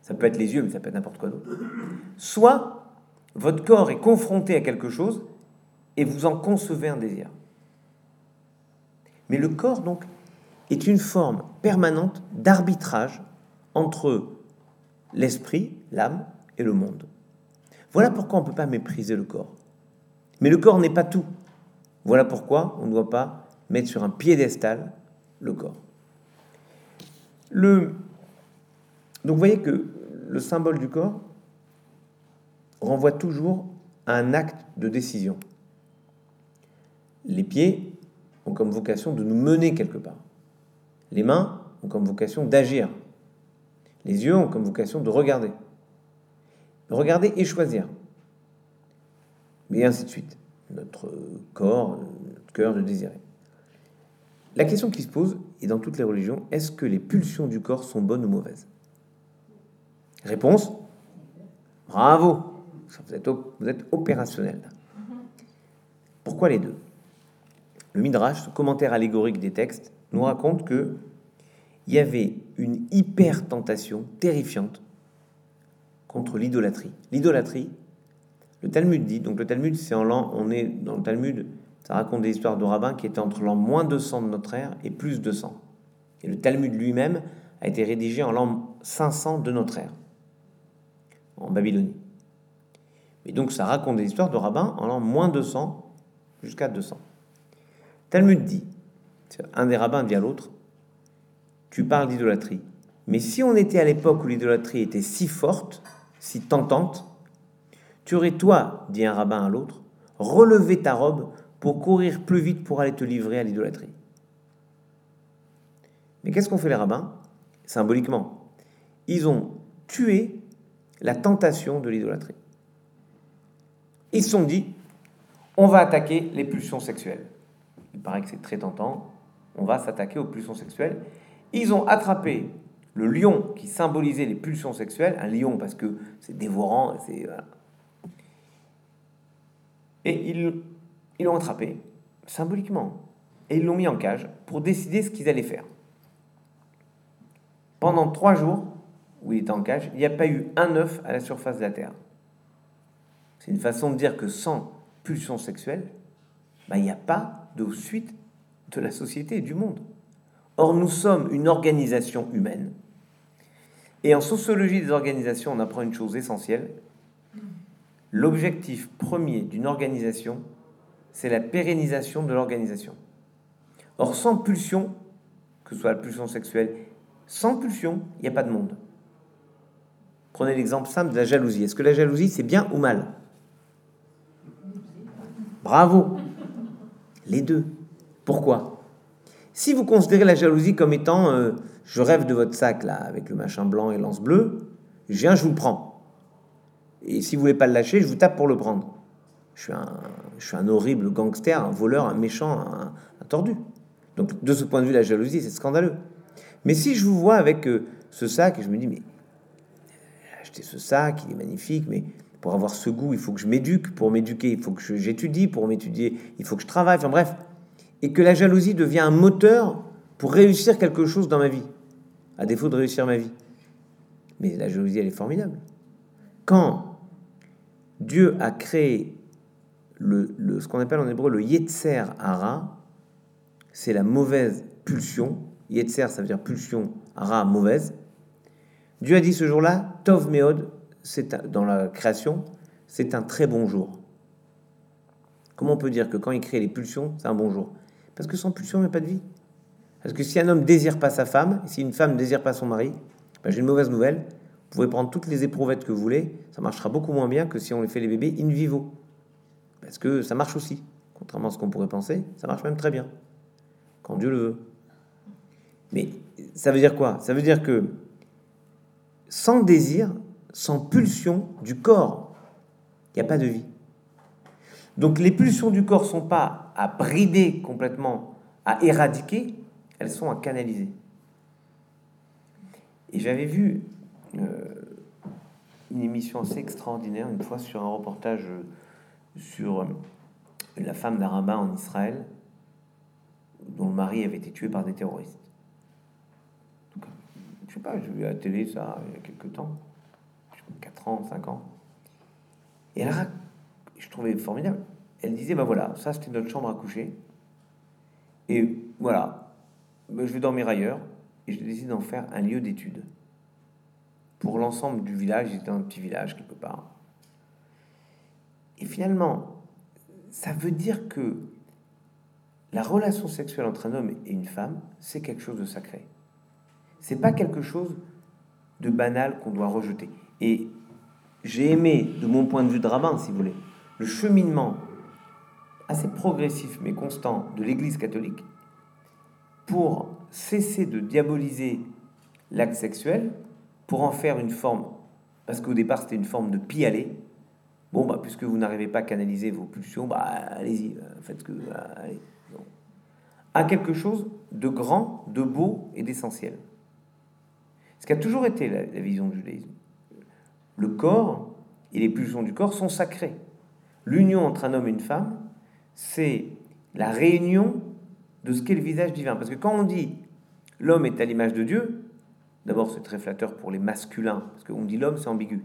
Ça peut être les yeux, mais ça peut être n'importe quoi d'autre. Soit votre corps est confronté à quelque chose et vous en concevez un désir. Mais le corps, donc, est une forme permanente d'arbitrage entre l'esprit, l'âme et le monde. Voilà pourquoi on ne peut pas mépriser le corps. Mais le corps n'est pas tout. Voilà pourquoi on ne doit pas mettre sur un piédestal le corps. Donc vous voyez que le symbole du corps renvoie toujours à un acte de décision. Les pieds ont comme vocation de nous mener quelque part. Les mains ont comme vocation d'agir. Les yeux ont comme vocation de regarder. Regarder et choisir. Et ainsi de suite. Notre corps, notre cœur de désirer. La question qui se pose, et dans toutes les religions, est-ce que les pulsions du corps sont bonnes ou mauvaises? Réponse Bravo vous êtes, vous êtes opérationnel. Pourquoi les deux? Le Midrash, ce commentaire allégorique des textes, nous raconte que il y avait une hyper tentation terrifiante contre l'idolâtrie. L'idolâtrie, le Talmud dit, donc le Talmud, c'est en l'an, on est dans le Talmud, ça raconte des histoires de rabbins qui étaient entre l'an moins 200 de notre ère et plus 200. Et le Talmud lui-même a été rédigé en l'an 500 de notre ère, en Babylonie. Et donc ça raconte des histoires de rabbins en l'an moins 200 jusqu'à 200. Talmud dit, un des rabbins dit à l'autre, tu parles d'idolâtrie. Mais si on était à l'époque où l'idolâtrie était si forte, si tentante, tu aurais, toi, dit un rabbin à l'autre, relevé ta robe pour courir plus vite pour aller te livrer à l'idolâtrie. Mais qu'est-ce qu'ont fait les rabbins? Symboliquement, ils ont tué la tentation de l'idolâtrie. Ils se sont dit, on va attaquer les pulsions sexuelles. Il paraît que c'est très tentant, on va s'attaquer aux pulsions sexuelles. Ils ont attrapé le lion qui symbolisait les pulsions sexuelles, un lion parce que c'est dévorant, c'est et ils ils l'ont attrapé symboliquement et ils l'ont mis en cage pour décider ce qu'ils allaient faire. Pendant trois jours où il était en cage, il n'y a pas eu un œuf à la surface de la terre. C'est une façon de dire que sans pulsion sexuelle, ben, il n'y a pas de suite de la société et du monde. Or, nous sommes une organisation humaine. Et en sociologie des organisations, on apprend une chose essentielle. L'objectif premier d'une organisation, c'est la pérennisation de l'organisation. Or, sans pulsion, que ce soit la pulsion sexuelle, sans pulsion, il n'y a pas de monde. Prenez l'exemple simple de la jalousie. Est-ce que la jalousie, c'est bien ou mal? Bravo Les deux. Pourquoi? Si vous considérez la jalousie comme étant euh, je rêve de votre sac là avec le machin blanc et lance bleu, je viens, je vous le prends. Et si vous voulez pas le lâcher, je vous tape pour le prendre. Je suis un, je suis un horrible gangster, un voleur, un méchant, un, tordu. Donc de ce point de vue, la jalousie, c'est scandaleux. Mais si je vous vois avec euh, ce sac et je me dis, mais acheter ce sac, il est magnifique, mais pour avoir ce goût, il faut que je m'éduque. Pour m'éduquer, il faut que j'étudie. Pour m'étudier, il faut que je travaille. Enfin bref. Et que la jalousie devient un moteur pour réussir quelque chose dans ma vie, à défaut de réussir ma vie. Mais la jalousie, elle est formidable. Quand Dieu a créé le, ce qu'on appelle en hébreu le Yetzer Hara, c'est la mauvaise pulsion. Yetzer, ça veut dire pulsion, Hara, mauvaise. Dieu a dit ce jour-là, Tov Meod, c'est dans la création, c'est un très bon jour. Comment on peut dire que quand il crée les pulsions, c'est un bon jour? Parce que sans pulsion, il n'y a pas de vie. Parce que si un homme désire pas sa femme, si une femme désire pas son mari, ben j'ai une mauvaise nouvelle. Vous pouvez prendre toutes les éprouvettes que vous voulez, ça marchera beaucoup moins bien que si on les fait les bébés in vivo. Parce que ça marche aussi. Contrairement à ce qu'on pourrait penser, ça marche même très bien. Quand Dieu le veut. Mais ça veut dire quoi? Ça veut dire que sans désir, sans pulsion du corps, il n'y a pas de vie. Donc les pulsions du corps sont pas à brider complètement, à éradiquer, elles sont à canaliser. Et j'avais vu euh, une émission assez extraordinaire une fois sur un reportage sur la femme d'un rabbin en Israël dont le mari avait été tué par des terroristes. je sais pas, j'ai vu à la télé ça il y a quelques temps. 4 ans, 5 ans. Et elle, je trouvais formidable. Elle disait, ben voilà, ça c'était notre chambre à coucher. Et voilà, ben, je vais dormir ailleurs. Et je décide d'en faire un lieu d'étude. Pour l'ensemble du village, c'était un petit village quelque part. Et finalement, ça veut dire que la relation sexuelle entre un homme et une femme, c'est quelque chose de sacré. C'est pas quelque chose de banal qu'on doit rejeter. Et j'ai aimé, de mon point de vue de rabbin, si vous voulez, le cheminement assez progressif mais constant de l'Église catholique pour cesser de diaboliser l'acte sexuel, pour en faire une forme, parce qu'au départ c'était une forme de pis-aller. Bon, bah, puisque vous n'arrivez pas à canaliser vos pulsions, bah, allez-y, euh, faites ce que. Euh, allez. À quelque chose de grand, de beau et d'essentiel. Ce qui a toujours été la, la vision du judaïsme le corps et les pulsions du corps sont sacrés. L'union entre un homme et une femme, c'est la réunion de ce qu'est le visage divin. Parce que quand on dit l'homme est à l'image de Dieu, d'abord c'est très flatteur pour les masculins, parce qu'on dit l'homme c'est ambigu.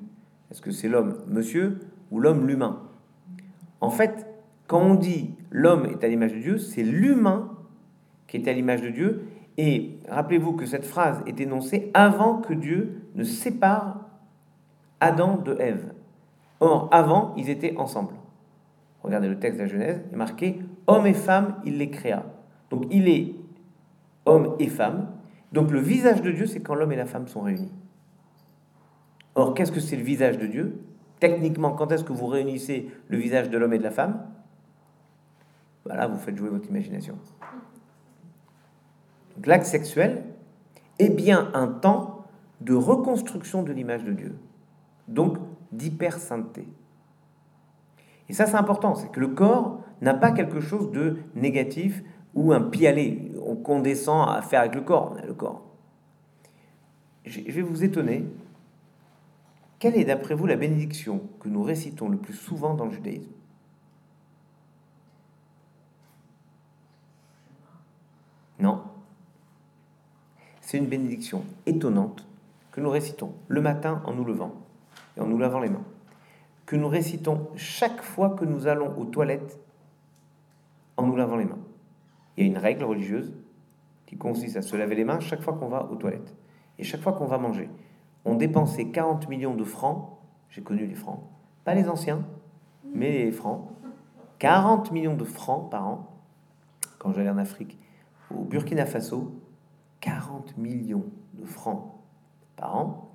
Est-ce que c'est l'homme monsieur ou l'homme l'humain? En fait, quand on dit l'homme est à l'image de Dieu, c'est l'humain qui est à l'image de Dieu. Et rappelez-vous que cette phrase est énoncée avant que Dieu ne sépare Adam de Ève. Or, avant, ils étaient ensemble. Regardez le texte de la Genèse, il est marqué homme et femme, il les créa. Donc, il est homme et femme. Donc, le visage de Dieu, c'est quand l'homme et la femme sont réunis. Or, qu'est-ce que c'est le visage de Dieu? Techniquement, quand est-ce que vous réunissez le visage de l'homme et de la femme? Voilà, vous faites jouer votre imagination. L'acte sexuel est bien un temps de reconstruction de l'image de Dieu donc d'hypersainteté. Et ça, c'est important, c'est que le corps n'a pas quelque chose de négatif ou un pis-aller qu'on descend à faire avec le corps. On le corps. Je vais vous étonner. Quelle est, d'après vous, la bénédiction que nous récitons le plus souvent dans le judaïsme? Non. C'est une bénédiction étonnante que nous récitons le matin en nous levant et en nous lavant les mains, que nous récitons chaque fois que nous allons aux toilettes en nous lavant les mains. Il y a une règle religieuse qui consiste à se laver les mains chaque fois qu'on va aux toilettes et chaque fois qu'on va manger. On dépensait 40 millions de francs, j'ai connu les francs, pas les anciens, mais les francs, 40 millions de francs par an quand j'allais en Afrique. Au Burkina Faso, 40 millions de francs par an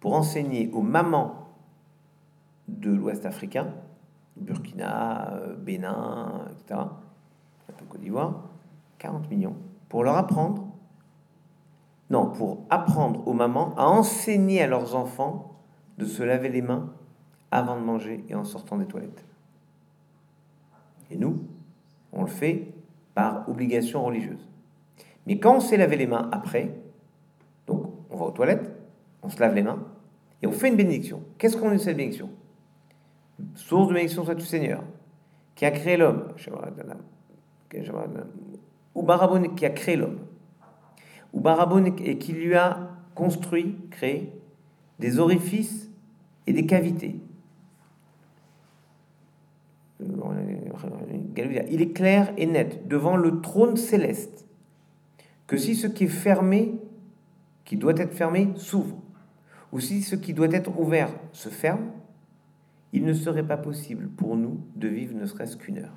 pour enseigner aux mamans de l'Ouest africain, Burkina, euh, Bénin, etc., Côte d'Ivoire, 40 millions, pour leur apprendre, non, pour apprendre aux mamans à enseigner à leurs enfants de se laver les mains avant de manger et en sortant des toilettes. Et nous, on le fait par obligation religieuse. Mais quand on s'est lavé les mains après, donc on va aux toilettes, on se lave les mains et on fait une bénédiction. Qu'est-ce qu'on est cette bénédiction? Source de bénédiction soit tu Seigneur, qui a créé l'homme, ou Barabon qui a créé l'homme, ou Barabon et qui lui a construit, créé des orifices et des cavités. Il est clair et net devant le trône céleste que si ce qui est fermé, qui doit être fermé, s'ouvre, ou si ce qui doit être ouvert se ferme, il ne serait pas possible pour nous de vivre ne serait-ce qu'une heure.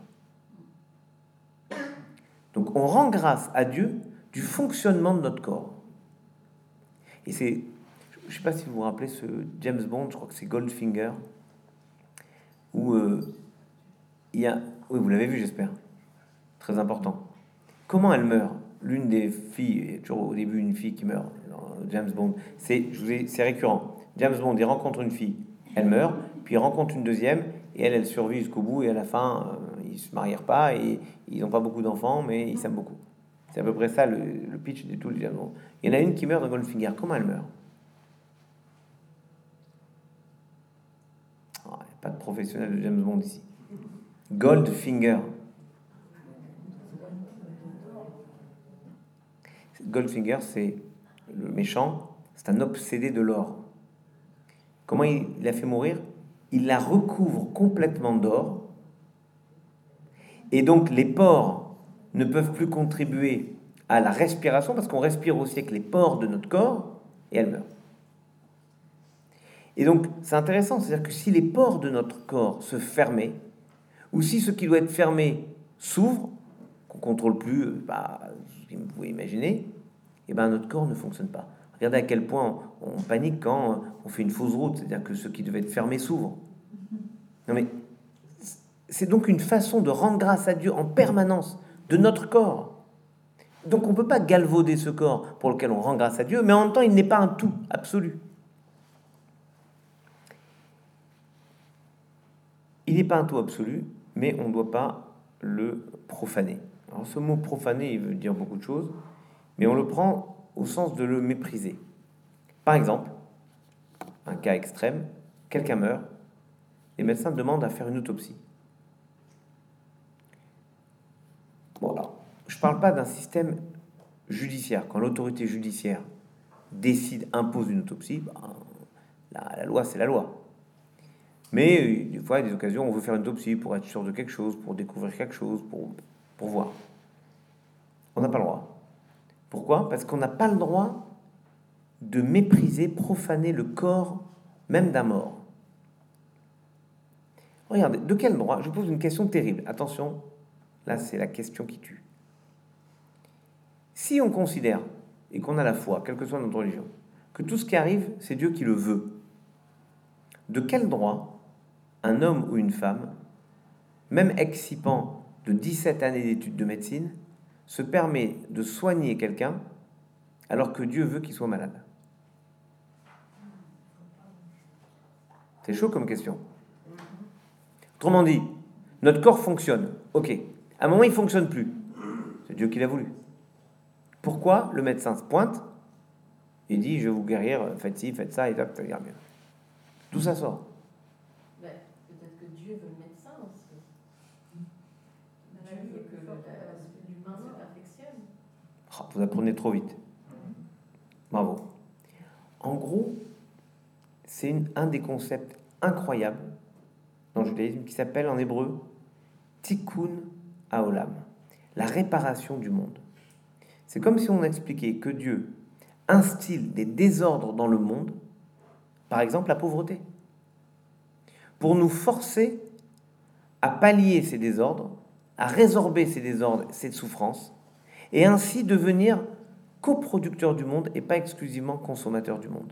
Donc on rend grâce à Dieu du fonctionnement de notre corps. Et c'est, je ne sais pas si vous vous rappelez ce James Bond, je crois que c'est Goldfinger, où euh, il y a, oui vous l'avez vu j'espère, très important. Comment elle meurt? L'une des filles, il y a toujours au début une fille qui meurt James Bond, c'est, c'est récurrent. James Bond, il rencontre une fille, elle meurt, puis il rencontre une deuxième, et elle, elle survit jusqu'au bout, et à la fin, euh, ils se marièrent pas, et ils n'ont pas beaucoup d'enfants, mais ils s'aiment beaucoup. C'est à peu près ça le, pitch de tout le dialogue. Il y en a une qui meurt dans Goldfinger. Comment elle meurt? Oh, Il n'y a pas de professionnel de James Bond ici. Goldfinger. Goldfinger, c'est le méchant, c'est un obsédé de l'or. Comment il a fait mourir? Il la recouvre complètement d'or. Et donc les pores ne peuvent plus contribuer à la respiration, parce qu'on respire aussi avec les pores de notre corps, et elle meurt. Et donc, c'est intéressant, c'est-à-dire que si les pores de notre corps se fermaient, ou si ce qui doit être fermé s'ouvre, qu'on contrôle plus, euh, bah, vous pouvez imaginer, et eh ben notre corps ne fonctionne pas. Regardez à quel point on panique quand on fait une fausse route, c'est-à-dire que ce qui devait être fermé s'ouvre. Non mais c'est donc une façon de rendre grâce à Dieu en permanence de notre corps. Donc on ne peut pas galvauder ce corps pour lequel on rend grâce à Dieu, mais en même temps il n'est pas un tout absolu. Il n'est pas un tout absolu, mais on ne doit pas le profaner. Alors ce mot profaner, il veut dire beaucoup de choses, mais on le prend au sens de le mépriser. Par exemple, un cas extrême, quelqu'un meurt, les médecins demandent à faire une autopsie. je ne parle pas d'un système judiciaire. Quand l'autorité judiciaire décide, impose une autopsie, ben, la, loi, c'est la loi. Mais euh, des fois, il y a des occasions, on veut faire une autopsie pour être sûr de quelque chose, pour découvrir quelque chose, pour, pour voir. On n'a pas le droit. Pourquoi? Parce qu'on n'a pas le droit de mépriser, profaner le corps même d'un mort. Regardez, de quel droit? Je pose une question terrible. Attention, là c'est la question qui tue. Si on considère, et qu'on a la foi, quelle que soit notre religion, que tout ce qui arrive, c'est Dieu qui le veut, de quel droit un homme ou une femme, même excipant de 17 années d'études de médecine, se permet de soigner quelqu'un alors que Dieu veut qu'il soit malade C'est chaud comme question. Autrement dit, notre corps fonctionne. Ok. À un moment, il fonctionne plus. C'est Dieu qui l'a voulu. Pourquoi le médecin se pointe et dit Je vais vous guérir, faites ci, faites ça, et ça mieux Tout ça sort? Peut-être que Dieu veut le médecin aussi. Dieu veut que l'humain se perfectionne. Oh, vous apprenez trop vite. Bravo. En gros, c'est un des concepts incroyables dans le judaïsme qui s'appelle en hébreu tikkun haolam, la réparation du monde. C'est comme si on expliquait que Dieu instille des désordres dans le monde, par exemple la pauvreté, pour nous forcer à pallier ces désordres, à résorber ces désordres, cette souffrance, et ainsi devenir coproducteur du monde et pas exclusivement consommateur du monde.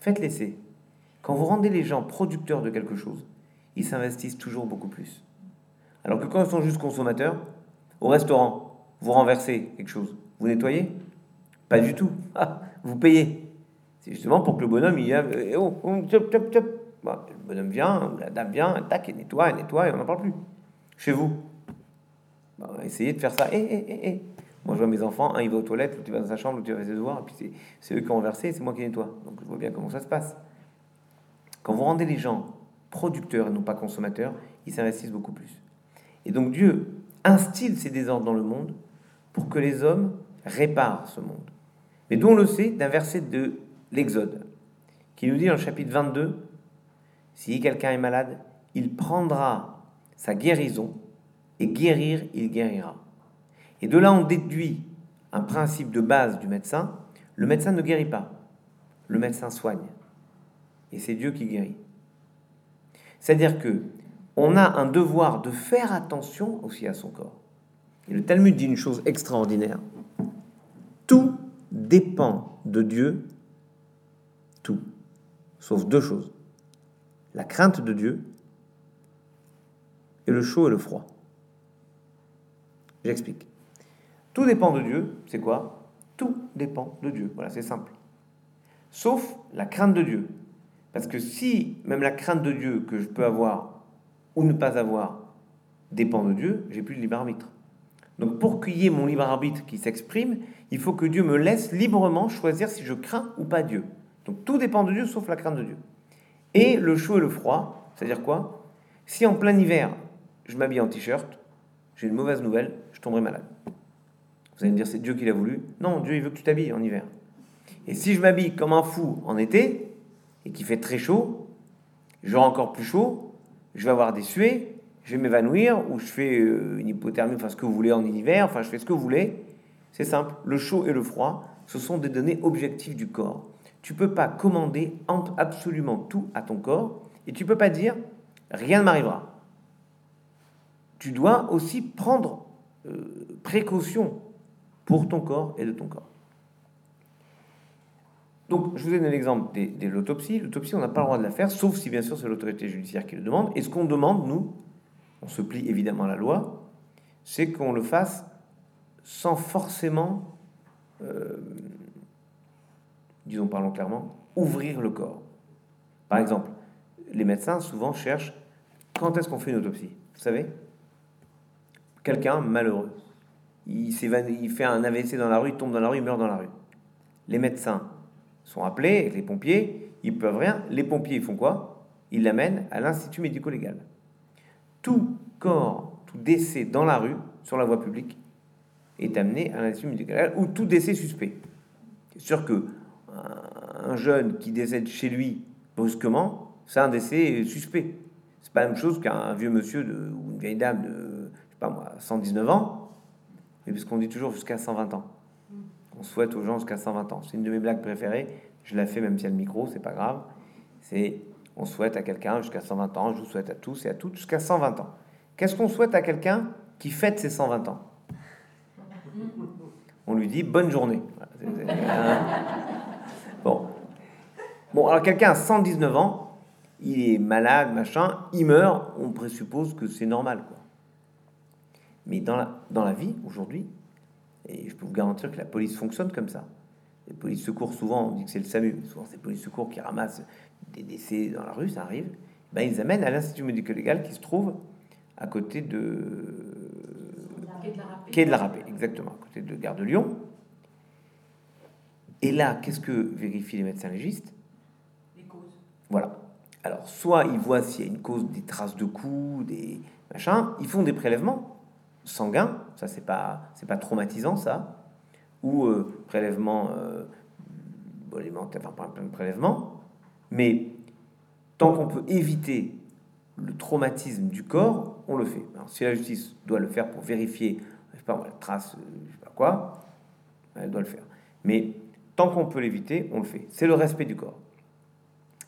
Faites l'essai. Quand vous rendez les gens producteurs de quelque chose, ils s'investissent toujours beaucoup plus. Alors que quand ils sont juste consommateurs, au restaurant, vous renversez quelque chose, vous nettoyez? Pas du tout. *laughs* Ah, vous payez. C'est justement pour que le bonhomme, il y a... Eh oh, oh, le bonhomme vient, la dame vient, tac, il nettoie, il nettoie, et on n'en parle plus. Chez vous, bah, essayez de faire ça. Eh, eh, eh, eh. Moi, je vois mes enfants, un il va aux toilettes, l'autre il va dans sa chambre, l'autre il va faire ses devoirs, et puis c'est eux qui ont versé, c'est moi qui nettoie. Donc je vois bien comment ça se passe. Quand vous rendez les gens producteurs et non pas consommateurs, ils s'investissent beaucoup plus. Et donc Dieu instille ces désordres dans le monde pour que les hommes réparent ce monde. Mais d'où on le sait? D'un verset de l'Exode, qui nous dit dans le chapitre 22, si quelqu'un est malade, il prendra sa guérison, et guérir, il guérira. Et de là, on déduit un principe de base du médecin. Le médecin ne guérit pas, le médecin soigne. Et c'est Dieu qui guérit. C'est-à-dire que on a un devoir de faire attention aussi à son corps. Et le Talmud dit une chose extraordinaire. Tout dépend de Dieu, tout, sauf deux choses. La crainte de Dieu et le chaud et le froid. J'explique. Tout dépend de Dieu, c'est quoi? Tout dépend de Dieu. Voilà, c'est simple. Sauf la crainte de Dieu. Parce que si même la crainte de Dieu que je peux avoir ou ne pas avoir dépend de Dieu, j'ai plus de libre arbitre. Donc pour qu'il y ait mon libre arbitre qui s'exprime, il faut que Dieu me laisse librement choisir si je crains ou pas Dieu. Donc tout dépend de Dieu sauf la crainte de Dieu. Et le chaud et le froid, c'est-à-dire quoi? Si en plein hiver, je m'habille en t-shirt, j'ai une mauvaise nouvelle, tomberai malade. Vous allez me dire, c'est Dieu qui l'a voulu. Non, Dieu, il veut que tu t'habilles en hiver. Et si je m'habille comme un fou en été, et qu'il fait très chaud, j'aurai encore plus chaud, je vais avoir des suées, je vais m'évanouir, ou je fais euh, une hypothermie, enfin ce que vous voulez en hiver, enfin je fais ce que vous voulez. C'est simple, le chaud et le froid, ce sont des données objectives du corps. Tu peux pas commander absolument tout à ton corps, et tu peux pas dire rien ne m'arrivera. Tu dois aussi prendre euh, précaution pour ton corps et de ton corps. Donc, je vous ai donné l'exemple de l'autopsie. L'autopsie, on n'a pas le droit de la faire, sauf si bien sûr c'est l'autorité judiciaire qui le demande. Et ce qu'on demande, nous, on se plie évidemment à la loi, c'est qu'on le fasse sans forcément, euh, disons parlons clairement, ouvrir le corps. Par exemple, les médecins souvent cherchent quand est-ce qu'on fait une autopsie. Vous savez? Quelqu'un malheureux, il, il fait un AVC dans la rue, tombe dans la rue, meurt dans la rue. Les médecins sont appelés les pompiers, ils peuvent rien. Les pompiers font quoi? Ils l'amènent à l'institut médico-légal. Tout corps, tout décès dans la rue, sur la voie publique, est amené à l'institut médico-légal ou tout décès suspect. C'est sûr que un jeune qui décède chez lui brusquement, c'est un décès suspect. C'est pas la même chose qu'un vieux monsieur de, ou une vieille dame de, moi, 119 ans, mais parce qu'on dit toujours jusqu'à 120 ans. On souhaite aux gens jusqu'à 120 ans. C'est une de mes blagues préférées. Je la fais même si a le micro, c'est pas grave. C'est on souhaite à quelqu'un jusqu'à 120 ans. Je vous souhaite à tous et à toutes jusqu'à 120 ans. Qu'est-ce qu'on souhaite à quelqu'un qui fête ses 120 ans? On lui dit bonne journée. Bon. Bon, alors quelqu'un a 119 ans, il est malade, machin, il meurt, on présuppose que c'est normal. Mais dans la, dans la vie, aujourd'hui, et je peux vous garantir que la police fonctionne comme ça. Les polices secours, souvent, on dit que c'est le SAMU, souvent c'est les polices secours qui ramassent des décès dans la rue, ça arrive. Ben, ils amènent à l'Institut médico-légal qui se trouve à côté de. Quai de la Rapée. exactement, à côté de Gare de Lyon. Et là, qu'est-ce que vérifient les médecins légistes? Les causes. Voilà. Alors, soit ils voient s'il y a une cause, des traces de coups, des machins, ils font des prélèvements sanguin, ça c'est pas c'est pas traumatisant ça, ou euh, prélèvement euh, enfin plein de prélèvements, mais tant qu'on peut éviter le traumatisme du corps, on le fait. Si la justice doit le faire pour vérifier, je sais pas la trace, euh, je sais pas quoi, elle doit le faire. Mais tant qu'on peut l'éviter, on le fait. C'est le respect du corps.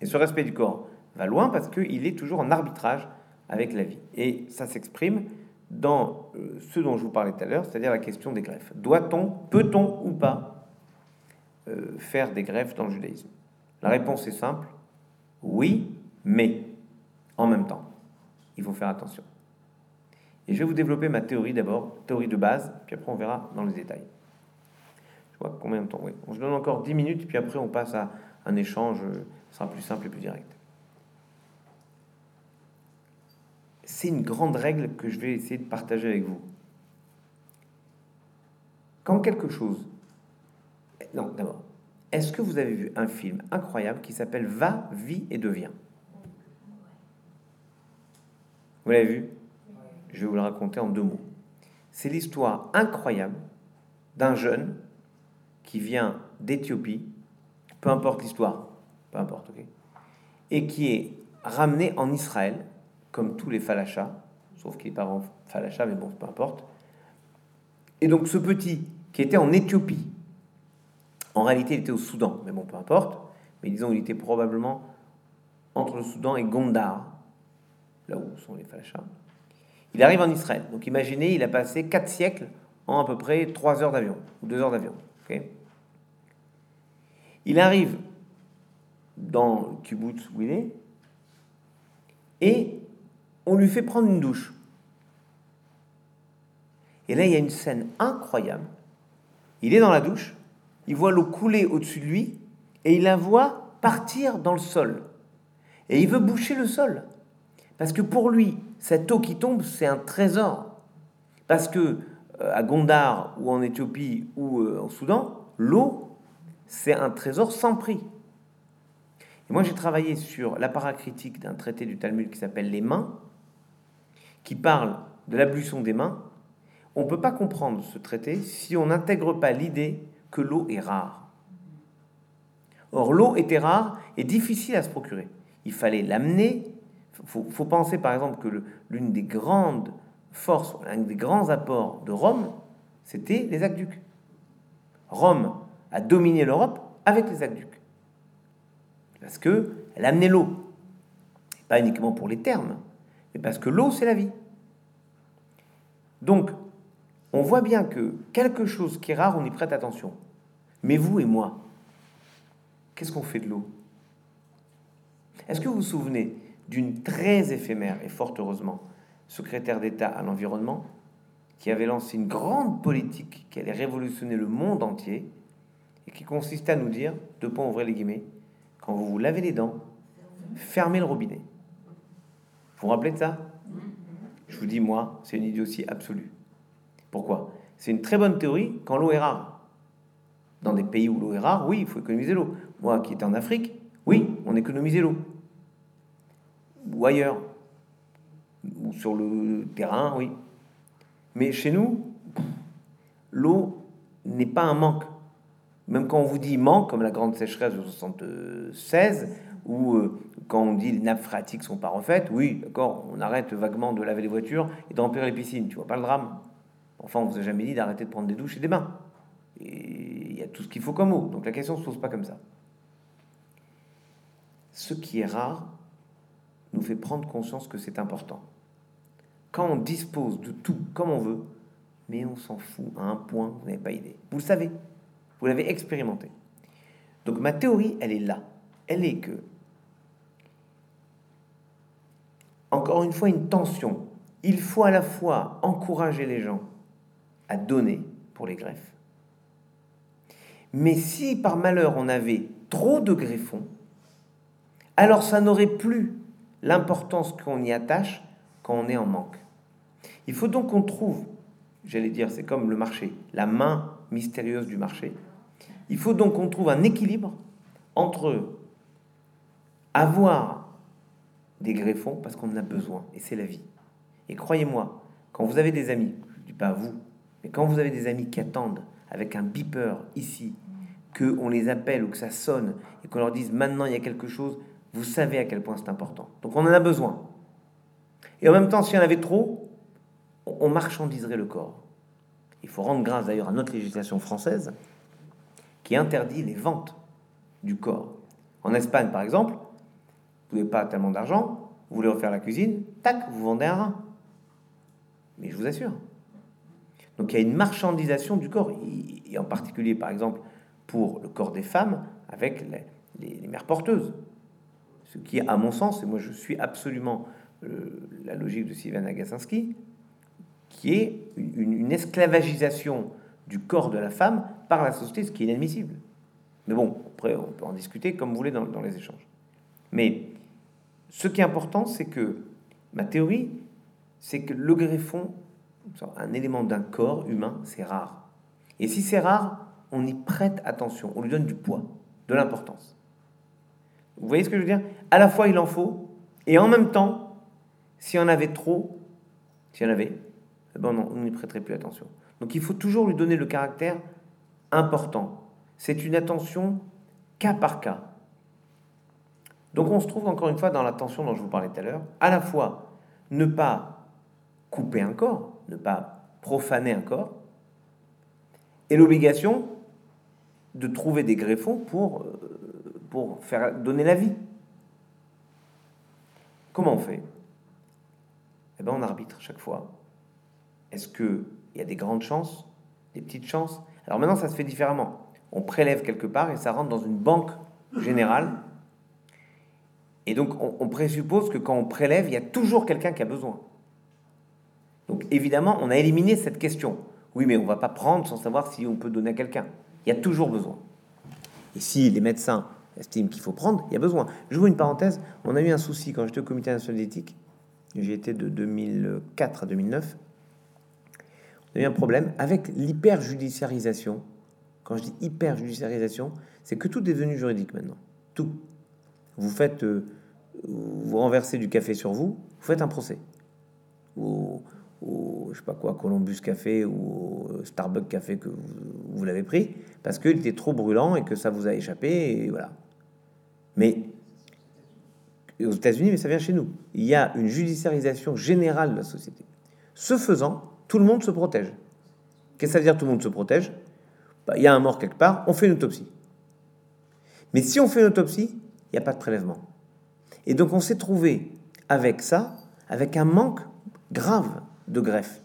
Et ce respect du corps va loin parce qu'il est toujours en arbitrage avec la vie. Et ça s'exprime dans euh, ce dont je vous parlais tout à l'heure, c'est-à-dire la question des greffes. Doit-on, peut-on ou pas euh, faire des greffes dans le judaïsme? La réponse est simple. Oui, mais en même temps, il faut faire attention. Et je vais vous développer ma théorie d'abord, théorie de base, puis après on verra dans les détails. Je vois combien de temps Oui, on se donne encore 10 minutes, puis après on passe à un échange, ce sera plus simple et plus direct. C'est une grande règle que je vais essayer de partager avec vous. Quand quelque chose... Non, d'abord, est-ce que vous avez vu un film incroyable qui s'appelle Va, vie et devient? Vous l'avez vu? Je vais vous le raconter en deux mots. C'est l'histoire incroyable d'un jeune qui vient d'Éthiopie, peu importe l'histoire, peu importe, ok, et qui est ramené en Israël, comme tous les falachas, sauf qu'il est pas falacha, mais bon, peu importe. Et donc ce petit qui était en Éthiopie, en réalité il était au Soudan, mais bon, peu importe, mais disons il était probablement entre le Soudan et Gondar, là où sont les falachas. Il arrive en Israël. Donc imaginez, il a passé quatre siècles en à peu près trois heures d'avion, ou deux heures d'avion. il arrive dans le kibbutz où il est, et on lui fait prendre une douche. Et là, il y a une scène incroyable. Il est dans la douche, il voit l'eau couler au-dessus de lui, et il la voit partir dans le sol. Et il veut boucher le sol. Parce que pour lui, cette eau qui tombe, c'est un trésor. Parce que euh, à Gondar ou en Éthiopie ou euh, au Soudan, l'eau, c'est un trésor sans prix. Et moi, j'ai travaillé sur la paracritique d'un traité du Talmud qui s'appelle Les mains, qui parle de l'ablution des mains. On ne peut pas comprendre ce traité si on n'intègre pas l'idée que l'eau est rare. Or, l'eau était rare et difficile à se procurer. Il fallait l'amener. Il faut, penser par exemple que l'une des grandes forces, un des grands apports de Rome, c'était les aqueducs. Rome a dominé l'Europe avec les aqueducs. Parce que elle amenait l'eau. Pas uniquement pour les termes, mais parce que l'eau, c'est la vie. Donc, on voit bien que quelque chose qui est rare, on y prête attention. Mais vous et moi, qu'est-ce qu'on fait de l'eau? Est-ce que vous vous souvenez d'une très éphémère, et fort heureusement, secrétaire d'État à l'environnement, qui avait lancé une grande politique qui allait révolutionner le monde entier, et qui consistait à nous dire, de pas ouvrir les guillemets, quand vous vous lavez les dents, fermez le robinet. Vous vous rappelez de ça? Je vous dis, moi, c'est une idiotie absolue. Pourquoi? C'est une très bonne théorie quand l'eau est rare. Dans des pays où l'eau est rare, oui, il faut économiser l'eau. Moi qui étais en Afrique, oui, on économisait l'eau. Ou ailleurs. Ou sur le terrain, oui. Mais chez nous, l'eau n'est pas un manque. Même quand on vous dit manque, comme la grande sécheresse de 76, ou euh, quand on dit les nappes phréatiques sont pas refaites, oui, d'accord, on arrête vaguement de laver les voitures et de les piscines, tu vois pas le drame. Enfin, on vous a jamais dit d'arrêter de prendre des douches et des bains. Et il y a tout ce qu'il faut comme eau, donc la question se pose pas comme ça. Ce qui est rare nous fait prendre conscience que c'est important. Quand on dispose de tout comme on veut, mais on s'en fout à un point, vous n'avez pas idée. Vous le savez, vous l'avez expérimenté. Donc ma théorie, elle est là. Elle est que, encore une fois, une tension. Il faut à la fois encourager les gens à donner pour les greffes. Mais si par malheur on avait trop de greffons, alors ça n'aurait plus l'importance qu'on y attache quand on est en manque. Il faut donc qu'on trouve, j'allais dire, c'est comme le marché, la main mystérieuse du marché. Il faut donc qu'on trouve un équilibre entre avoir des greffons parce qu'on en a besoin et c'est la vie. Et croyez-moi, quand vous avez des amis, je dis pas vous, mais quand vous avez des amis qui attendent avec un beeper ici, que on les appelle ou que ça sonne et qu'on leur dise maintenant il y a quelque chose, vous savez à quel point c'est important. Donc on en a besoin. Et en même temps, s'il y en avait trop, on marchandiserait le corps. Il faut rendre grâce d'ailleurs à notre législation française qui interdit les ventes du corps. En Espagne, par exemple, vous n'avez pas tellement d'argent, vous voulez refaire la cuisine, tac, vous vendez un rein. Mais je vous assure. Donc il y a une marchandisation du corps, et en particulier, par exemple, pour le corps des femmes, avec les, mères porteuses. Ce qui, à mon sens, et moi je suis absolument euh, la logique de Sylvain Agacinski, qui est une, une, esclavagisation du corps de la femme par la société, ce qui est inadmissible. Mais bon, après, on peut en discuter comme vous voulez dans, dans les échanges. Mais ce qui est important, c'est que ma théorie, c'est que le greffon, un élément d'un corps humain, c'est rare. Et si c'est rare, on y prête attention, on lui donne du poids, de l'importance. Vous voyez ce que je veux dire? À la fois, il en faut, et en même temps, s'il y en avait trop, s'il y en avait, eh ben on n'y prêterait plus attention. Donc il faut toujours lui donner le caractère important. C'est une attention cas par cas. Donc on se trouve encore une fois dans l'attention dont je vous parlais tout à l'heure, à la fois ne pas couper un corps, ne pas profaner un corps, et l'obligation de trouver des greffons pour, euh, pour faire donner la vie. Comment on fait? Eh bien, on arbitre chaque fois. Est-ce qu'il y a des grandes chances, des petites chances? Alors maintenant, ça se fait différemment. On prélève quelque part et ça rentre dans une banque générale. Et donc, on, on présuppose que quand on prélève, il y a toujours quelqu'un qui a besoin. Donc, évidemment, on a éliminé cette question. Oui, mais on ne va pas prendre sans savoir si on peut donner à quelqu'un. Il y a toujours besoin. Et si les médecins estiment qu'il faut prendre, il y a besoin. Je vous une parenthèse. On a eu un souci quand j'étais au comité national d'éthique. J'y étais de 2004 à 2009. On a eu un problème avec l'hyperjudiciarisation. Quand je dis hyperjudiciarisation, c'est que tout est devenu juridique maintenant. Tout. Vous faites, euh, vous renversez du café sur vous, vous faites un procès. Ou ou je sais pas quoi, Columbus Café ou Starbucks Café que vous, l'avez pris parce qu'il était trop brûlant et que ça vous a échappé et voilà. Mais aux États-Unis, mais ça vient chez nous. Il y a une judiciarisation générale de la société. Ce faisant, tout le monde se protège. Qu'est-ce que ça veut dire tout le monde se protège? Bah, Il y a un mort quelque part, on fait une autopsie. Mais si on fait une autopsie, il n'y a pas de prélèvement. Et donc on s'est trouvé avec ça, avec un manque grave de greffe,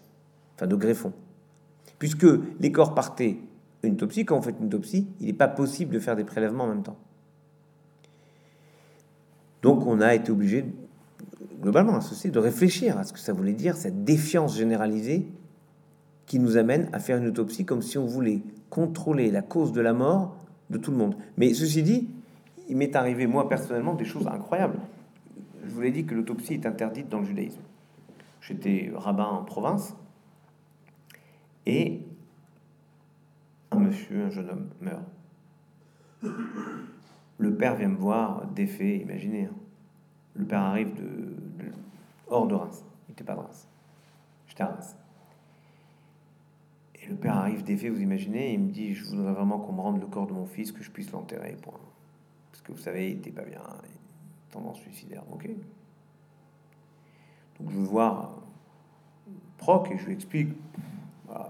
enfin de greffon. Puisque les corps partaient une autopsie, quand on fait une autopsie, il n'est pas possible de faire des prélèvements en même temps. Donc on a été obligé, globalement associé, de réfléchir à ce que ça voulait dire, cette défiance généralisée qui nous amène à faire une autopsie comme si on voulait contrôler la cause de la mort de tout le monde. Mais ceci dit, il m'est arrivé, moi personnellement, des choses incroyables. Je vous l'ai dit que l'autopsie est interdite dans le judaïsme. J'étais rabbin en province et un monsieur, un jeune homme meurt. Le père vient me voir, défait, imaginez. Hein. Le père arrive de, hors de Reims. Il n'était pas de Reims. J'étais à Reims. Et le père arrive défait, vous imaginez, il me dit Je voudrais vraiment qu'on me rende le corps de mon fils, que je puisse l'enterrer. Vous savez, il n'était pas bien, tendance suicidaire. Ok je veux voir Proc et je lui explique.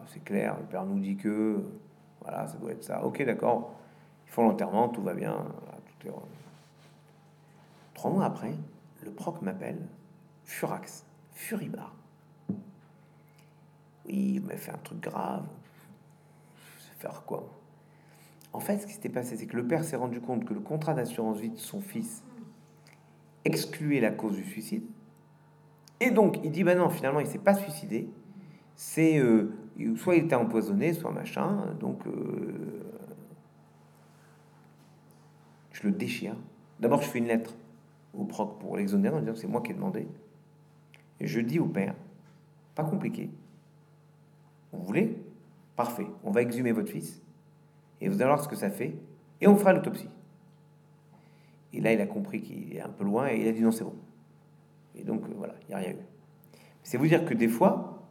c'est clair, le père nous dit que voilà, ça doit être ça. Ok, d'accord. Ils font l'enterrement, tout va bien. Trois mois après, le proc m'appelle, furax, furibard. Oui, il m'a fait un truc grave. Je sais faire quoi En fait, ce qui s'était passé, c'est que le père s'est rendu compte que le contrat d'assurance vie de son fils excluait la cause du suicide et donc, il dit, ben non, finalement, il s'est pas suicidé. C'est euh, soit il était empoisonné, soit machin. Donc, euh, je le déchire. D'abord, je fais une lettre au proc pour l'exonérer en disant que c'est moi qui ai demandé. Et je dis au père, pas compliqué. Vous voulez? Parfait. On va exhumer votre fils et vous allez voir ce que ça fait et on fera l'autopsie. Et là, il a compris qu'il est un peu loin et il a dit non, c'est bon. Et donc, euh, voilà, il n'y a rien eu. C'est vous dire que des fois,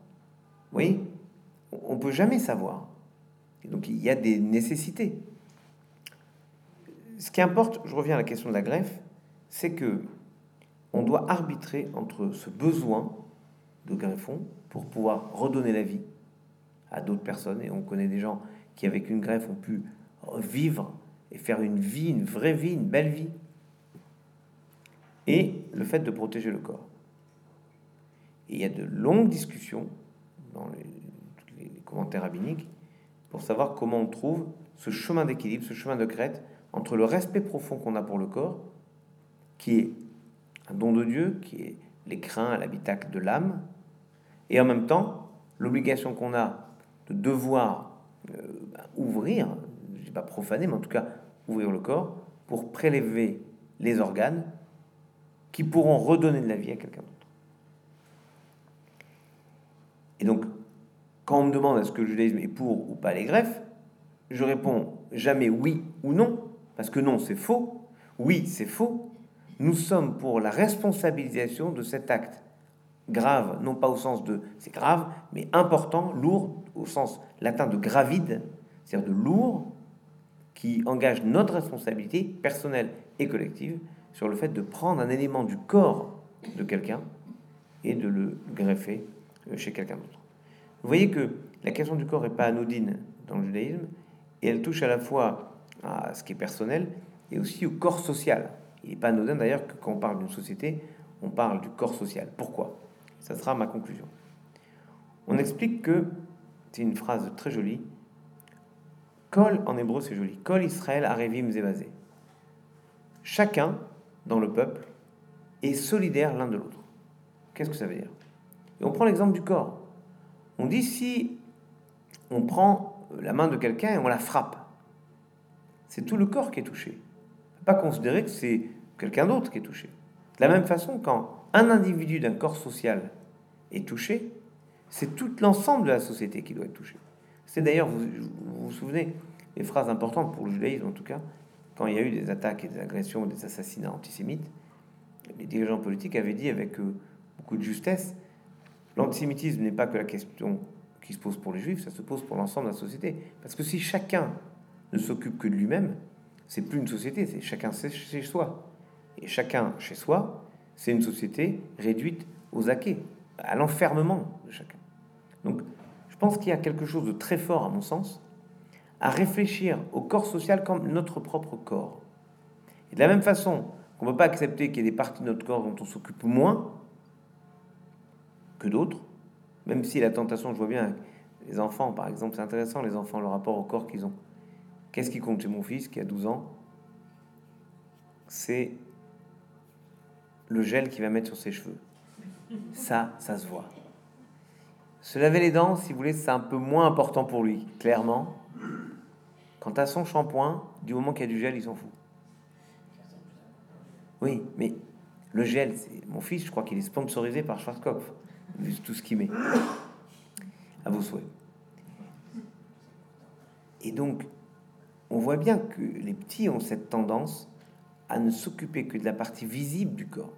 oui, on peut jamais savoir. Et donc, il y a des nécessités. Ce qui importe, je reviens à la question de la greffe, c'est que on doit arbitrer entre ce besoin de greffon pour pouvoir redonner la vie à d'autres personnes. Et on connaît des gens qui, avec une greffe, ont pu vivre et faire une vie, une vraie vie, une belle vie et le fait de protéger le corps. Et il y a de longues discussions dans les, commentaires rabbiniques pour savoir comment on trouve ce chemin d'équilibre, ce chemin de crête entre le respect profond qu'on a pour le corps, qui est un don de Dieu, qui est l'écrin à l'habitacle de l'âme, et en même temps l'obligation qu'on a de devoir ouvrir, je dis pas profaner, mais en tout cas ouvrir le corps pour prélever les organes qui pourront redonner de la vie à quelqu'un d'autre. Et donc, quand on me demande est-ce que le judaïsme est pour ou pas les greffes, je réponds jamais oui ou non, parce que non, c'est faux. Oui, c'est faux. Nous sommes pour la responsabilisation de cet acte grave, non pas au sens de c'est grave, mais important, lourd, au sens latin de gravide, c'est-à-dire de lourd, qui engage notre responsabilité personnelle et collective sur le fait de prendre un élément du corps de quelqu'un et de le greffer chez quelqu'un d'autre. Vous voyez que la question du corps n'est pas anodine dans le judaïsme, et elle touche à la fois à ce qui est personnel et aussi au corps social. Il n'est pas anodin d'ailleurs que quand on parle d'une société, on parle du corps social. Pourquoi? Ça sera ma conclusion. On explique que, c'est une phrase très jolie, Kol en hébreu c'est joli, Kol Israël Arevim Zevazé. Chacun dans le peuple est solidaire l'un de l'autre. Qu'est-ce que ça veut dire? Et on prend l'exemple du corps. On dit si on prend la main de quelqu'un et on la frappe, c'est tout le corps qui est touché. Pas considérer que c'est quelqu'un d'autre qui est touché. De la même façon, quand un individu d'un corps social est touché, c'est tout l'ensemble de la société qui doit être touché. C'est d'ailleurs, vous, vous, vous souvenez, les phrases importantes pour le judaïsme en tout cas, quand il y a eu des attaques et des agressions, des assassinats antisémites, les dirigeants politiques avaient dit avec euh, beaucoup de justesse L'antisémitisme n'est pas que la question qui se pose pour les juifs, ça se pose pour l'ensemble de la société. Parce que si chacun ne s'occupe que de lui-même, c'est plus une société, c'est chacun chez soi. Et chacun chez soi, c'est une société réduite aux acquis, à l'enfermement de chacun. Donc, je pense qu'il y a quelque chose de très fort, à mon sens, à réfléchir au corps social comme notre propre corps. Et de la même façon qu'on ne peut pas accepter qu'il y ait des parties de notre corps dont on s'occupe moins, que d'autres, même si la tentation, je vois bien, les enfants, par exemple, c'est intéressant, les enfants, le rapport au corps qu'ils ont. Qu'est-ce qui compte chez mon fils qui a 12 ans? C'est le gel qu'il va mettre sur ses cheveux. Ça, ça se voit. Se laver les dents, si vous voulez, c'est un peu moins important pour lui, clairement. Quant à son shampoing, du moment qu'il y a du gel, il s'en fout. Oui, mais le gel, c'est mon fils, je crois qu'il est sponsorisé par Schwarzkopf vu tout ce qu'il met. À vos souhaits. Et donc, on voit bien que les petits ont cette tendance à ne s'occuper que de la partie visible du corps.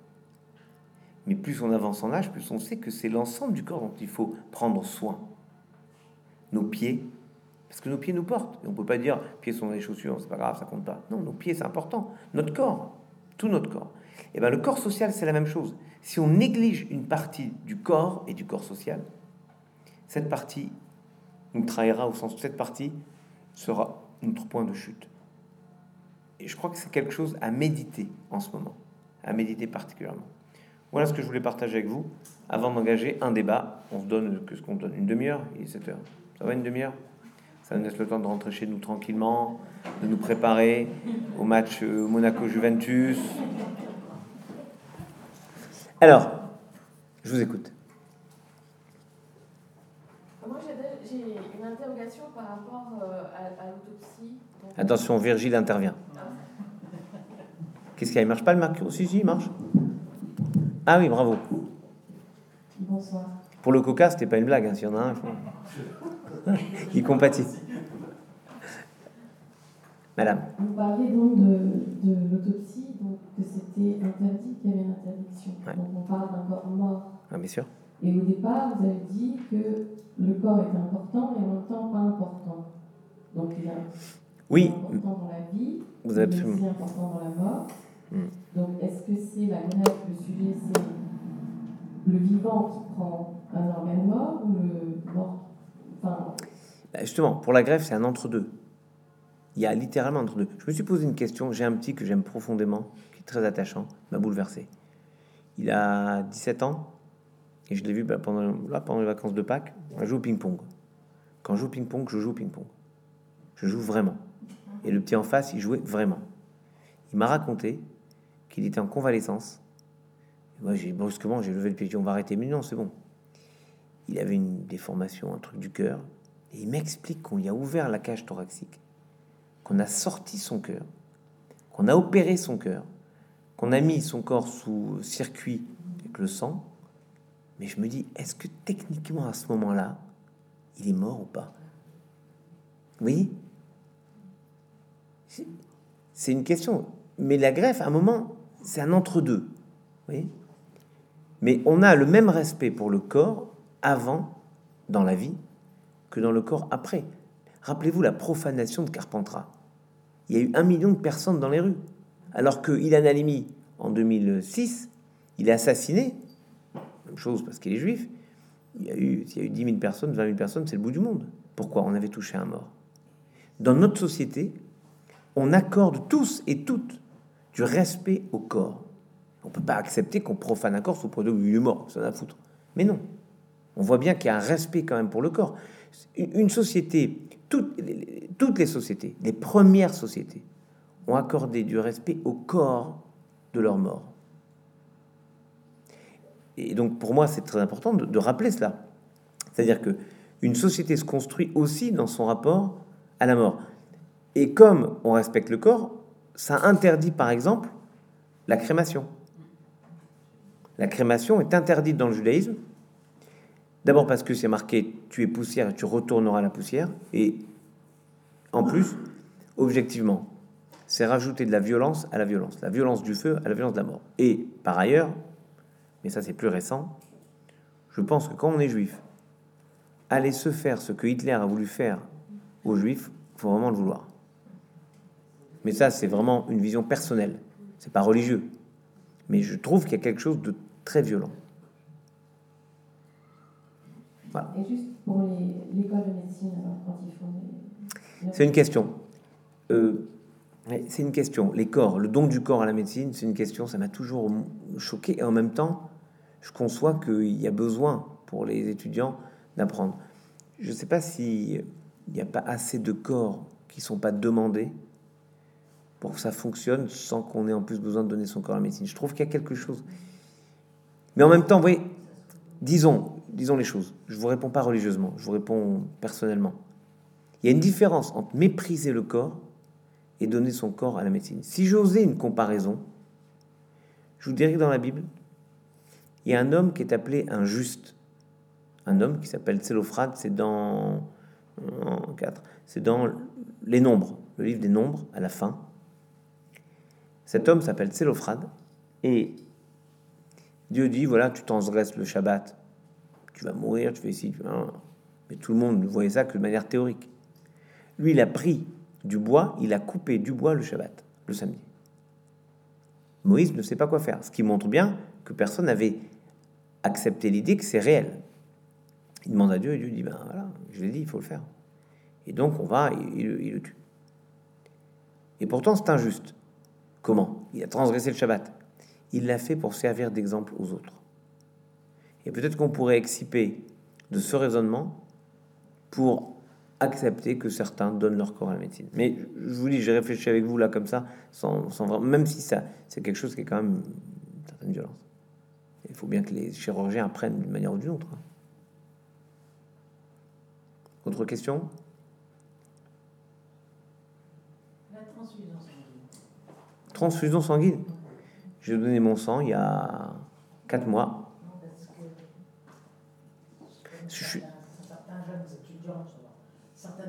Mais plus on avance en âge, plus on sait que c'est l'ensemble du corps dont il faut prendre soin. Nos pieds, parce que nos pieds nous portent. Et on peut pas dire pieds sont des chaussures, c'est pas grave, ça compte pas. Non, nos pieds c'est important. Notre corps, tout notre corps. Et bien le corps social c'est la même chose. Si on néglige une partie du corps et du corps social, cette partie nous trahira au sens où cette partie sera notre point de chute. Et je crois que c'est quelque chose à méditer en ce moment, à méditer particulièrement. Voilà ce que je voulais partager avec vous. Avant d'engager un débat, on se donne que ce qu'on donne une demi-heure, il est 7 heures. Ça va une demi-heure? Ça nous laisse le temps de rentrer chez nous tranquillement, de nous préparer au match euh, Monaco-Juventus, alors, je vous écoute. Moi, j'ai une interrogation par rapport euh, à, l'autopsie. Attention, Virgile intervient. Ah. Qu'est-ce qu'il y a? Il marche pas le mercure Si, si, il marche. Ah oui, bravo. Bonsoir. Pour le coca, c'était pas une blague, hein, s'il y en a un. il *laughs* compatit. Madame. Vous parlez donc de, de l'autopsie, donc que c'était interdit, qu'il y avait une interdiction. Donc on parle d'un corps mort. Ah, bien sûr. Et au départ, vous avez dit que le corps était important, mais en même temps pas important. Donc il est oui. important dans la vie, vous avez absolument. aussi important dans la mort. Hmm. Donc est-ce que c'est la greffe, le sujet, c'est le vivant qui prend un organe mort ou le mort enfin, bah, Justement, pour la greffe, c'est un entre-deux. Il y a littéralement entre deux. Je me suis posé une question. J'ai un petit que j'aime profondément, qui est très attachant, m'a bouleversé. Il a 17 ans et je l'ai vu bah, pendant, là, pendant les vacances de Pâques. On joue au ping-pong. Quand je joue au ping-pong, je joue au ping-pong. Je joue vraiment. Et le petit en face, il jouait vraiment. Il m'a raconté qu'il était en convalescence. moi, j'ai brusquement, j'ai levé le pied, on va arrêter. Mais non, c'est bon. Il avait une déformation, un truc du cœur. Et il m'explique qu'on lui a ouvert la cage thoracique, qu'on a sorti son cœur, qu'on a opéré son cœur, qu'on a mis son corps sous circuit avec le sang. Mais je me dis, est-ce que techniquement à ce moment-là, il est mort ou pas? Oui C'est une question. Mais la greffe, à un moment, c'est un entre-deux. Oui Mais on a le même respect pour le corps avant, dans la vie, que dans le corps après. Rappelez-vous la profanation de Carpentras. Il y a eu un million de personnes dans les rues. Alors que Ilan Halimi, en 2006, il est assassiné. Même chose parce qu'il est juif. Il y a eu, il y a eu 10 000 personnes, 20 000 personnes, c'est le bout du monde. Pourquoi On avait touché un mort? Dans notre société, on accorde tous et toutes du respect au corps. On peut pas accepter qu'on profane un corps sous produit il est mort, ça a foutre. Mais non. On voit bien qu'il y a un respect quand même pour le corps. Une société, toutes, toutes les sociétés, les premières sociétés, ont accordé du respect au corps de leur mort. Et donc pour moi, c'est très important de, rappeler cela. C'est-à-dire que une société se construit aussi dans son rapport à la mort. Et comme on respecte le corps, ça interdit par exemple la crémation. La crémation est interdite dans le judaïsme. D'abord parce que c'est marqué tu es poussière et tu retourneras la poussière. Et en plus, objectivement, c'est rajouter de la violence à la violence, la violence du feu à la violence de la mort. Et par ailleurs, mais ça c'est plus récent, je pense que quand on est juif, aller se faire ce que Hitler a voulu faire aux juifs, faut vraiment le vouloir. Mais ça c'est vraiment une vision personnelle, c'est pas religieux. Mais je trouve qu'il y a quelque chose de très violent. Voilà. Et juste pour l'école de médecine, alors, quand ils font C'est une question. Euh, c'est une question. Les corps, le don du corps à la médecine, c'est une question, ça m'a toujours choqué. Et en même temps, je conçois qu'il y a besoin pour les étudiants d'apprendre. Je ne sais pas s'il n'y a pas assez de corps qui ne sont pas demandés pour que ça fonctionne sans qu'on ait en plus besoin de donner son corps à la médecine. Je trouve qu'il y a quelque chose. Mais en même temps, vous voyez, disons, disons les choses. Je vous réponds pas religieusement, je vous réponds personnellement. Il y a une différence entre mépriser le corps et donner son corps à la médecine. Si j'osais une comparaison, je vous dirais que dans la Bible, il y a un homme qui est appelé un juste. Un homme qui s'appelle Célophrate, c'est dans 4, c'est dans les nombres, le livre des nombres à la fin. Cet homme s'appelle Célophrate et Dieu dit voilà, tu transgresses le Shabbat, tu vas mourir, tu fais ici, tu mais tout le monde ne voyait ça que de manière théorique. Lui, il a pris du bois, il a coupé du bois le Shabbat, le samedi. Moïse ne sait pas quoi faire, ce qui montre bien que personne n'avait accepté l'idée que c'est réel. Il demande à Dieu et Dieu dit ben voilà, je l'ai dit, il faut le faire. Et donc on va, il le tue. Et pourtant c'est injuste. Comment? Il a transgressé le Shabbat. Il l'a fait pour servir d'exemple aux autres. Et peut-être qu'on pourrait exciper de ce raisonnement pour accepter que certains donnent leur corps à la médecine. Mais je vous dis, j'ai réfléchi avec vous là comme ça, sans, sans même si ça, c'est quelque chose qui est quand même une certaine violence. Il faut bien que les chirurgiens apprennent d'une manière ou d'une autre. Autre question La transfusion sanguine. Transfusion sanguine J'ai donné mon sang il y a 4 mois. Je suis... certains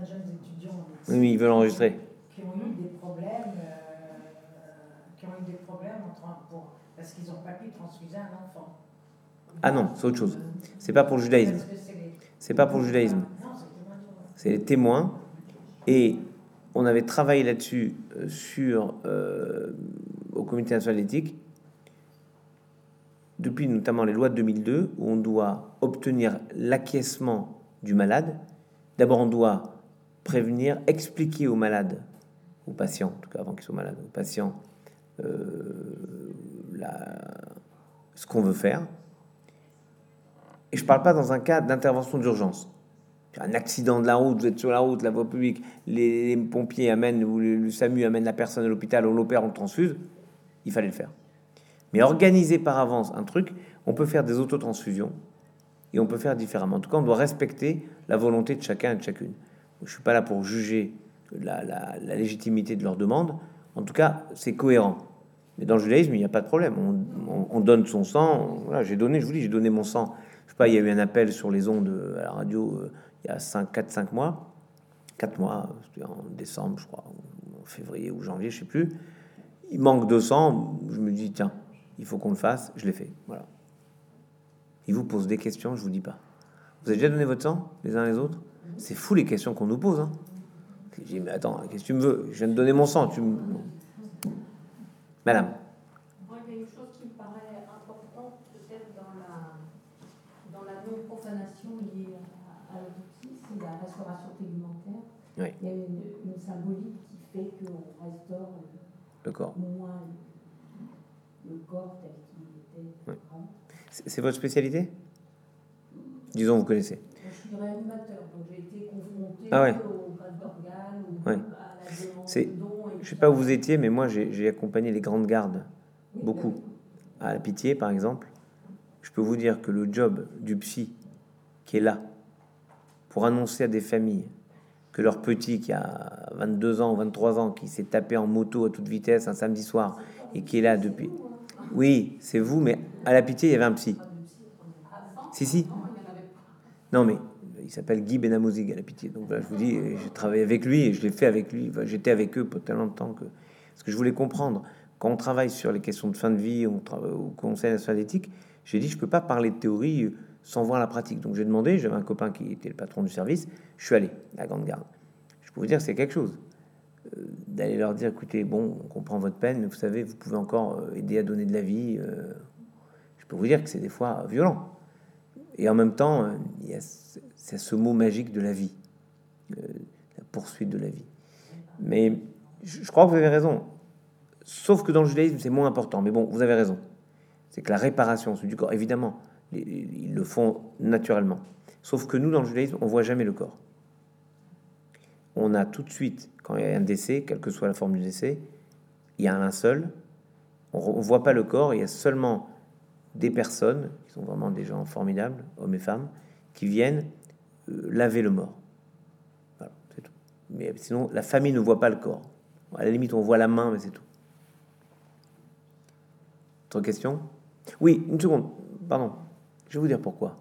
jeunes étudiants oui, ils veulent enregistrer. qui ont eu des problèmes, euh, qui ont eu des problèmes pour, parce qu'ils n'ont pas pu transfuser un enfant. Ah non, c'est autre chose. C'est pas pour le judaïsme. C'est pas pour le judaïsme. C'est les témoins. Et on avait travaillé là-dessus euh, sur euh, au comité national d'éthique depuis notamment les lois de 2002 où on doit obtenir l'acquiescement du malade D'abord, on doit prévenir, expliquer aux malades, aux patients, en tout cas avant qu'ils soient malades, aux patients, euh, ce qu'on veut faire. Et je ne parle pas dans un cas d'intervention d'urgence. Un accident de la route, vous êtes sur la route, la voie publique, les, pompiers amènent, ou le, SAMU amène la personne à l'hôpital, on l'opère, on le transfuse, il fallait le faire. Mais organiser par avance un truc, on peut faire des autotransfusions et on peut faire différemment. En tout cas, on doit respecter la volonté de chacun et de chacune. Je suis pas là pour juger la, légitimité de leur demande. En tout cas, c'est cohérent. Mais dans le judaïsme, il n'y a pas de problème. On, donne son sang. Voilà, j'ai donné, je vous dis, j'ai donné mon sang. Je sais pas, il y a eu un appel sur les ondes à la radio euh, il y a 5, 4, 5 mois. 4 mois, en décembre, je crois, en février ou janvier, je sais plus. Il manque 200. Je me dis, tiens, il faut qu'on le fasse. Je l'ai fait. Voilà. Il vous pose des questions, je vous dis pas. Vous avez déjà donné votre sang, les uns les autres? C'est fou les questions qu'on nous pose. Hein. Je dis, mais attends, qu'est-ce que tu me veux? Je viens de donner mon sang. Tu me... Madame. Moi, il y a une chose qui me paraît importante, peut-être dans la, dans la non-profanation liée à, l'autopsie, c'est la restauration tegumentaire. Oui. Il y a une, une symbolique qui fait qu'on restaure le corps. moins le corps tel qu'il était. Oui. C'est votre spécialité? Disons, vous connaissez. Je suis réanimateur, donc j'ai été confronté ah ouais. au grade d'organes, ouais. à la C'est, Je ne sais pas où vous étiez, mais moi j'ai accompagné les grandes gardes, beaucoup. À la pitié, par exemple. Je peux vous dire que le job du psy qui est là pour annoncer à des familles que leur petit qui a 22 ans ou 23 ans, qui s'est tapé en moto à toute vitesse un samedi soir et qui est là depuis... Oui, c'est vous, mais à la pitié, il y avait un psy. Si, si. Non, mais il s'appelle Guy Benamozig à la pitié. Donc je vous dis, j'ai travaillé avec lui et je l'ai fait avec lui. J'étais avec eux pour tellement de temps que. Parce que je voulais comprendre. Quand on travaille sur les questions de fin de vie, on travaille au Conseil national d'éthique, j'ai dit, je peux pas parler de théorie sans voir la pratique. Donc j'ai demandé, j'avais un copain qui était le patron du service, je suis allé à la Grande Garde. Je peux vous dire, c'est quelque chose. Euh, d'aller leur dire écoutez, bon, on comprend votre peine, mais vous savez, vous pouvez encore euh, aider à donner de la vie. Euh, je peux vous dire que c'est des fois violent. Et en même temps, il y a c'est ce mot magique de la vie, la poursuite de la vie. Mais je crois que vous avez raison. Sauf que dans le judaïsme, c'est moins important. Mais bon, vous avez raison. C'est que la réparation du corps, évidemment, ils le font naturellement. Sauf que nous, dans le judaïsme, on voit jamais le corps on a tout de suite, quand il y a un décès, quelle que soit la forme du décès, il y a un seul. On ne voit pas le corps, il y a seulement des personnes, qui sont vraiment des gens formidables, hommes et femmes, qui viennent euh, laver le mort. c'est tout. Mais sinon, la famille ne voit pas le corps. À la limite, on voit la main, mais c'est tout. Autre question? Oui, une seconde, pardon. Je vais vous dire pourquoi.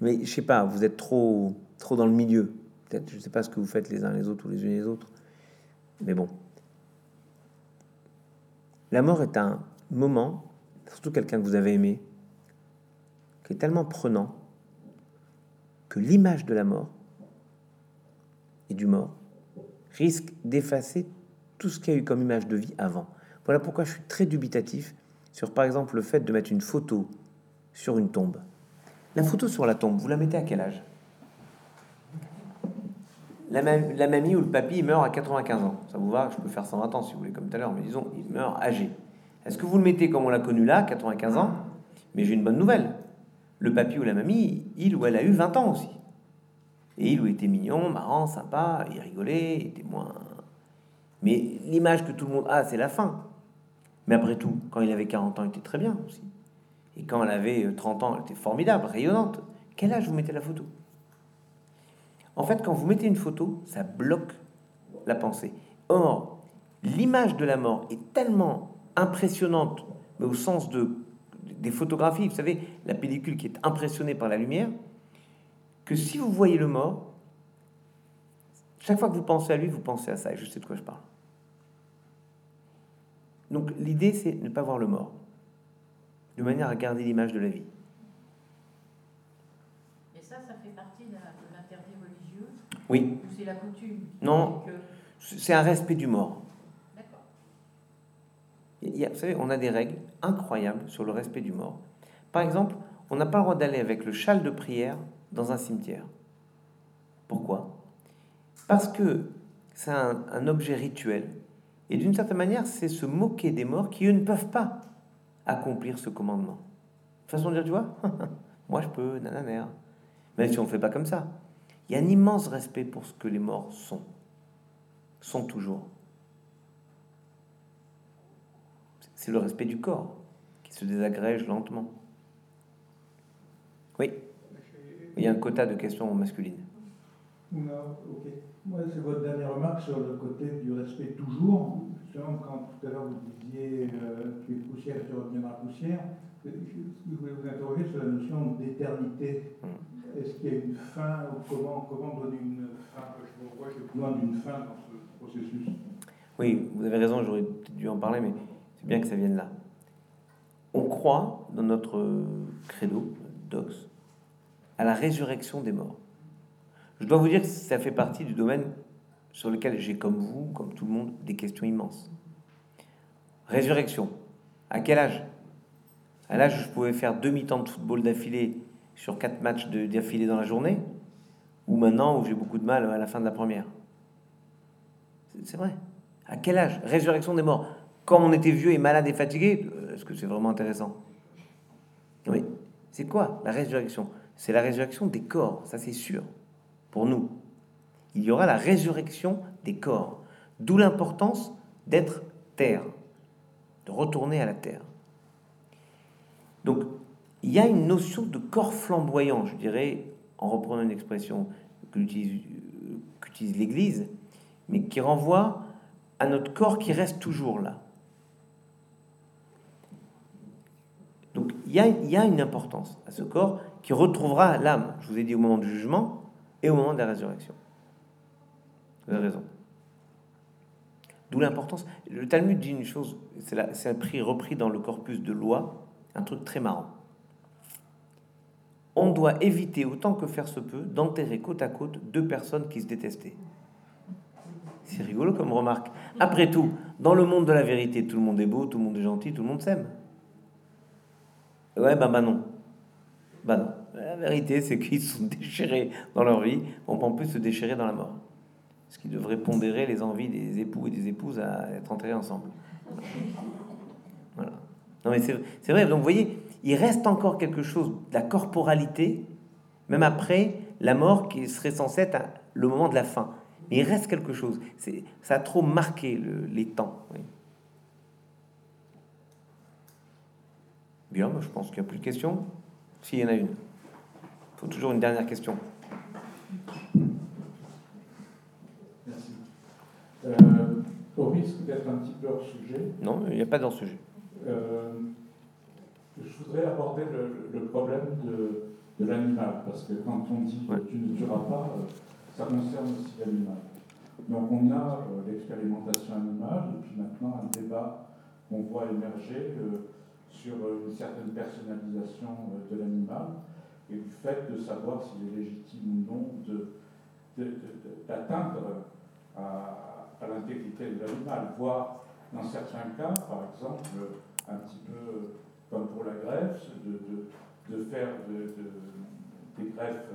Mais je sais pas, vous êtes trop trop dans le milieu. Peut-être, je ne sais pas ce que vous faites les uns les autres ou les unes les autres. Mais bon. La mort est un moment, surtout quelqu'un que vous avez aimé, qui est tellement prenant que l'image de la mort et du mort risque d'effacer tout ce qu'il y a eu comme image de vie avant. Voilà pourquoi je suis très dubitatif sur, par exemple, le fait de mettre une photo sur une tombe. La photo sur la tombe, vous la mettez à quel âge? La, mamie ou le papy meurt à 95 ans. Ça vous va? Je peux faire 120 ans si vous voulez, comme tout à l'heure, mais disons, il meurt âgé. Est-ce que vous le mettez comme on l'a connu là, 95 ans? Mais j'ai une bonne nouvelle. Le papy ou la mamie, il ou elle a eu 20 ans aussi. Et il ou était mignon, marrant, sympa, il rigolait, il était moins. Mais l'image que tout le monde a, c'est la fin. Mais après tout, quand il avait 40 ans, il était très bien aussi. Et quand elle avait 30 ans, elle était formidable, rayonnante. Quel âge vous mettez la photo? En fait, quand vous mettez une photo, ça bloque la pensée. Or, l'image de la mort est tellement impressionnante, mais au sens de, des photographies, vous savez, la pellicule qui est impressionnée par la lumière, que si vous voyez le mort, chaque fois que vous pensez à lui, vous pensez à ça, et je sais de quoi je parle. Donc l'idée, c'est ne pas voir le mort, de manière à garder l'image de la vie. Oui. C'est la coutume. Non, c'est un respect du mort. D'accord. Vous savez, on a des règles incroyables sur le respect du mort. Par exemple, on n'a pas le droit d'aller avec le châle de prière dans un cimetière. Pourquoi? Parce que c'est un, un, objet rituel. Et d'une certaine manière, c'est se moquer des morts qui, eux, ne peuvent pas accomplir ce commandement. Façon de dire, tu vois, *laughs* moi je peux, nananer. même si on ne fait pas comme ça. Il y a un immense respect pour ce que les morts sont, sont toujours. C'est le respect du corps qui se désagrège lentement. Oui, il y a un quota de questions masculines. Non, ok. C'est votre dernière remarque sur le côté du respect toujours. Justement, quand tout à l'heure vous disiez euh, se reviennent dans la poussière, je voulais vous interroger sur la notion d'éternité. Mm. Est-ce qu'il y a une fin comment, comment donner une fin? Je vois j'ai besoin d'une fin dans ce processus. Oui, vous avez raison, j'aurais dû en parler, mais c'est bien que ça vienne là. On croit dans notre credo, dox, à la résurrection des morts. Je dois vous dire que ça fait partie du domaine sur lequel j'ai, comme vous, comme tout le monde, des questions immenses. Résurrection. À quel âge? À l'âge où je pouvais faire demi-temps de football d'affilée sur quatre matchs d'affilée dans la journée, ou maintenant où j'ai beaucoup de mal à la fin de la première? C'est vrai. À quel âge? Résurrection des morts. Quand on était vieux et malade et fatigué, euh, est-ce que c'est vraiment intéressant? Oui. C'est quoi la résurrection? C'est la résurrection des corps, ça c'est sûr pour nous. Il y aura la résurrection des corps. D'où l'importance d'être terre, de retourner à la terre. Donc, il y a une notion de corps flamboyant, je dirais, en reprenant une expression qu'utilise l'Église, mais qui renvoie à notre corps qui reste toujours là. Donc il y, il y a une importance à ce corps qui retrouvera l'âme. Je vous ai dit au moment du jugement, et au moment de la résurrection. Vous avez raison. D'où l'importance. Le Talmud dit une chose, c'est un repris dans le corpus de loi, un truc très marrant. On doit éviter autant que faire se peut d'enterrer côte à côte deux personnes qui se détestaient. C'est rigolo comme remarque. Après tout, dans le monde de la vérité, tout le monde est beau, tout le monde est gentil, tout le monde s'aime. Ouais, bah, bah non. Bah non. La vérité, c'est qu'ils sont *laughs* déchirés dans leur vie, on peut en plus se déchirer dans la mort. Ce qui devrait pondérer les envies des époux et des épouses à être enterrés ensemble. Voilà. Non, mais c'est vrai. Donc, vous voyez, il reste encore quelque chose de la corporalité, même après la mort qui serait censée être le moment de la fin. Il reste quelque chose. Ça a trop marqué les temps. Bien, je pense qu'il n'y a plus de questions. S'il y en a une faut toujours une dernière question. Merci. Euh, au risque d'être un petit peu hors sujet. Non, il n'y a pas d'hors sujet. Euh, je voudrais aborder le, problème de, de l'animal, parce que quand on dit que tu ne tueras pas, euh, ça concerne aussi l'animal. Donc on a l'expérimentation animale, et puis maintenant un débat qu'on voit émerger sur une certaine personnalisation de l'animal et du fait de savoir s'il est légitime ou non d'atteindre à, à l'intégrité de l'animal, voire dans certains cas, par exemple, un petit peu comme pour la greffe, de, de, faire des greffes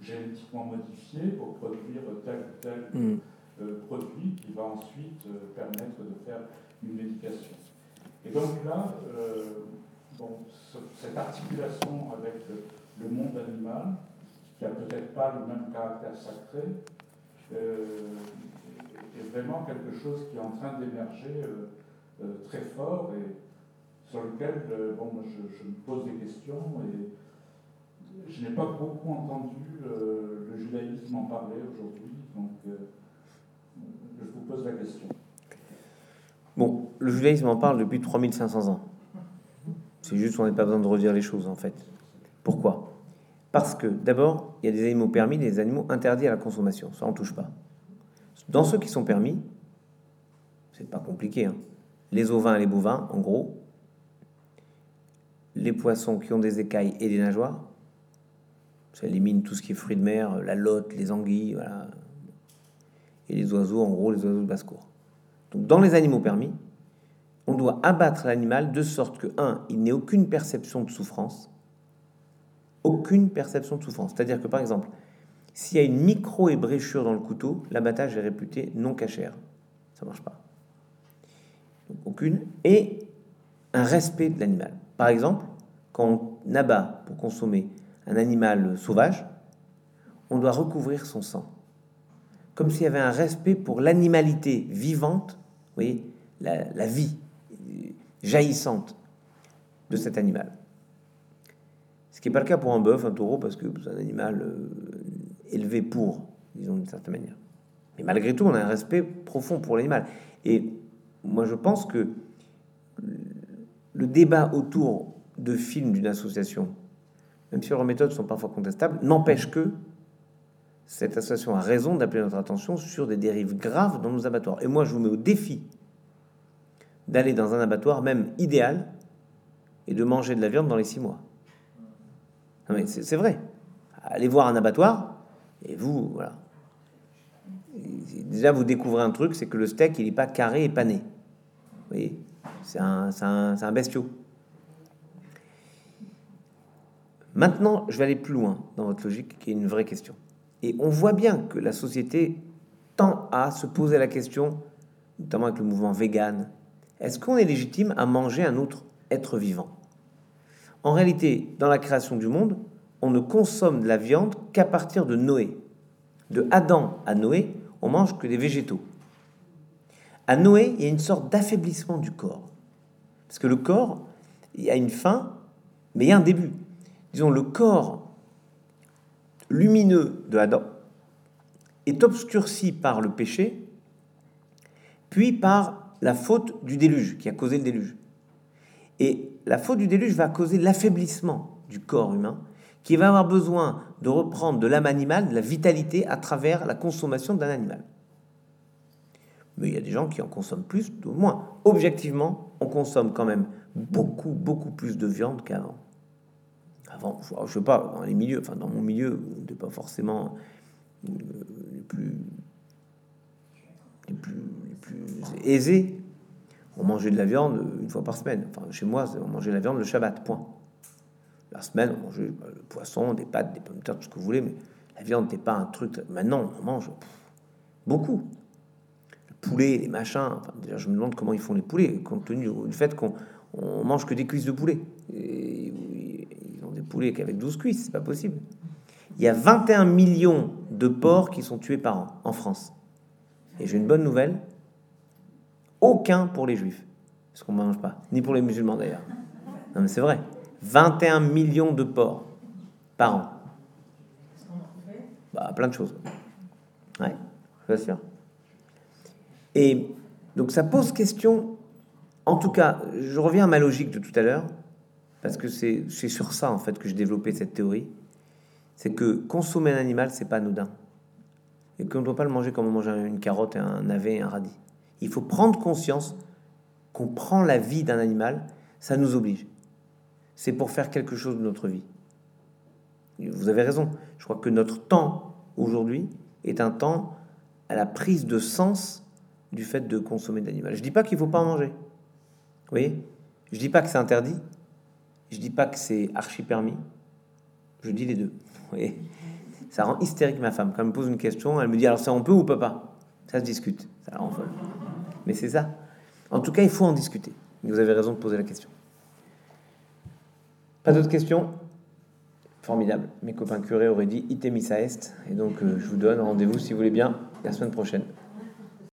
génétiquement modifiées pour produire tel ou tel mm. euh, produit qui va ensuite euh, permettre de faire une médication. Et donc là, euh, bon, cette articulation avec le monde animal, qui n'a peut-être pas le même caractère sacré, euh, est vraiment quelque chose qui est en train d'émerger euh, euh, très fort et sur lequel bon, je, me pose des questions et je n'ai pas beaucoup entendu le judaïsme en parler aujourd'hui, donc je vous pose la question. Bon, le judaïsme en parle depuis 3500 ans. C'est juste qu'on n'a pas besoin de redire les choses en fait. Pourquoi? Parce que d'abord, il y a des animaux permis des animaux interdits à la consommation. Ça, on touche pas. Dans ceux qui sont permis, c'est pas compliqué. Hein. Les ovins et les bovins, en gros, les poissons qui ont des écailles et des nageoires, ça élimine tout ce qui est fruits de mer, la lotte, les anguilles, voilà. Et les oiseaux, en gros, les oiseaux de basse-cour. Donc, dans les animaux permis, on doit abattre l'animal de sorte que, un, il n'ait aucune perception de souffrance, aucune perception de souffrance. C'est-à-dire que, par exemple, s'il y a une micro-ébréchure dans le couteau, l'abattage est réputé non cachère. Ça marche pas. aucune. Et un respect de l'animal. Par exemple, quand on abat pour consommer un animal sauvage, on doit recouvrir son sang. Comme s'il y avait un respect pour l'animalité vivante, vous voyez, la, vie jaillissante de cet animal. Ce qui n'est pas le cas pour un bœuf, un taureau, parce que c'est un animal euh, élevé pour, disons d'une certaine manière. Mais malgré tout, on a un respect profond pour l'animal. Et moi, je pense que le débat autour de films d'une association, même si leurs méthodes sont parfois contestables, n'empêche que cette association a raison d'appeler notre attention sur des dérives graves dans nos abattoirs. Et moi, je vous mets au défi d'aller dans un abattoir, même idéal, et de manger de la viande dans les six mois. C'est vrai. Allez voir un abattoir, et vous, voilà. Déjà, vous découvrez un truc, c'est que le steak, il n'est pas carré et pané. Vous C'est un, un, un bestiau. Maintenant, je vais aller plus loin dans votre logique, qui est une vraie question. Et on voit bien que la société tend à se poser la question, notamment avec le mouvement vegan, est-ce qu'on est légitime à manger un autre être vivant? En réalité, dans la création du monde, on ne consomme de la viande qu'à partir de Noé. De Adam à Noé, on mange que des végétaux. À Noé, il y a une sorte d'affaiblissement du corps. Parce que le corps, il y a une fin, mais il y a un début. Disons, le corps lumineux de Adam est obscurci par le péché, puis par la faute du déluge qui a causé le déluge. Et la faute du déluge va causer l'affaiblissement du corps humain, qui va avoir besoin de reprendre de l'âme animale, de la vitalité à travers la consommation d'un animal. Mais il y a des gens qui en consomment plus ou moins. Objectivement, on consomme quand même beaucoup, beaucoup plus de viande qu'avant avant, je sais pas, dans les milieux, enfin dans mon milieu, on n'était pas forcément euh, plus, les plus, les plus aisés. On mangeait de la viande une fois par semaine. Enfin, chez moi, on mangeait de la viande le Shabbat, point. La semaine, on mangeait bah, le poisson, des pâtes, des pommes de terre, tout ce que vous voulez, mais la viande n'était pas un truc. Maintenant, on mange beaucoup. Le poulet, les machins. Déjà, je me demande comment ils font les poulets, compte tenu du fait qu'on on mange que des cuisses de poulet. Et, des poulets qu'avec 12 cuisses, c'est pas possible. Il y a 21 millions de porcs qui sont tués par an en France. Et j'ai une bonne nouvelle, aucun pour les juifs, parce qu'on ne mange pas, ni pour les musulmans d'ailleurs. Non mais c'est vrai, 21 millions de porcs par an. Bah, plein de choses. Ouais, bien sûr. Et donc ça pose question, en tout cas, je reviens à ma logique de tout à l'heure, parce que c'est sur ça en fait que j'ai développé cette théorie, c'est que consommer un animal, c'est pas anodin. Et qu'on ne doit pas le manger comme on mange une carotte, un navet, un radis. Il faut prendre conscience qu'on prend la vie d'un animal, ça nous oblige. C'est pour faire quelque chose de notre vie. Vous avez raison. Je crois que notre temps aujourd'hui est un temps à la prise de sens du fait de consommer de. Je dis pas qu'il faut pas en manger. Vous voyez? Je dis pas que c'est interdit. Je dis pas que c'est archi permis. Je dis les deux. Et ça rend hystérique ma femme. Quand elle me pose une question, elle me dit alors ça on peut ou pas? Ça se discute. Ça rend folle. Mais c'est ça. En tout cas, il faut en discuter. Vous avez raison de poser la question. Pas d'autres questions? Formidable. Mes copains curés auraient dit itemisa est. Et donc, euh, je vous donne rendez-vous, si vous voulez bien, la semaine prochaine.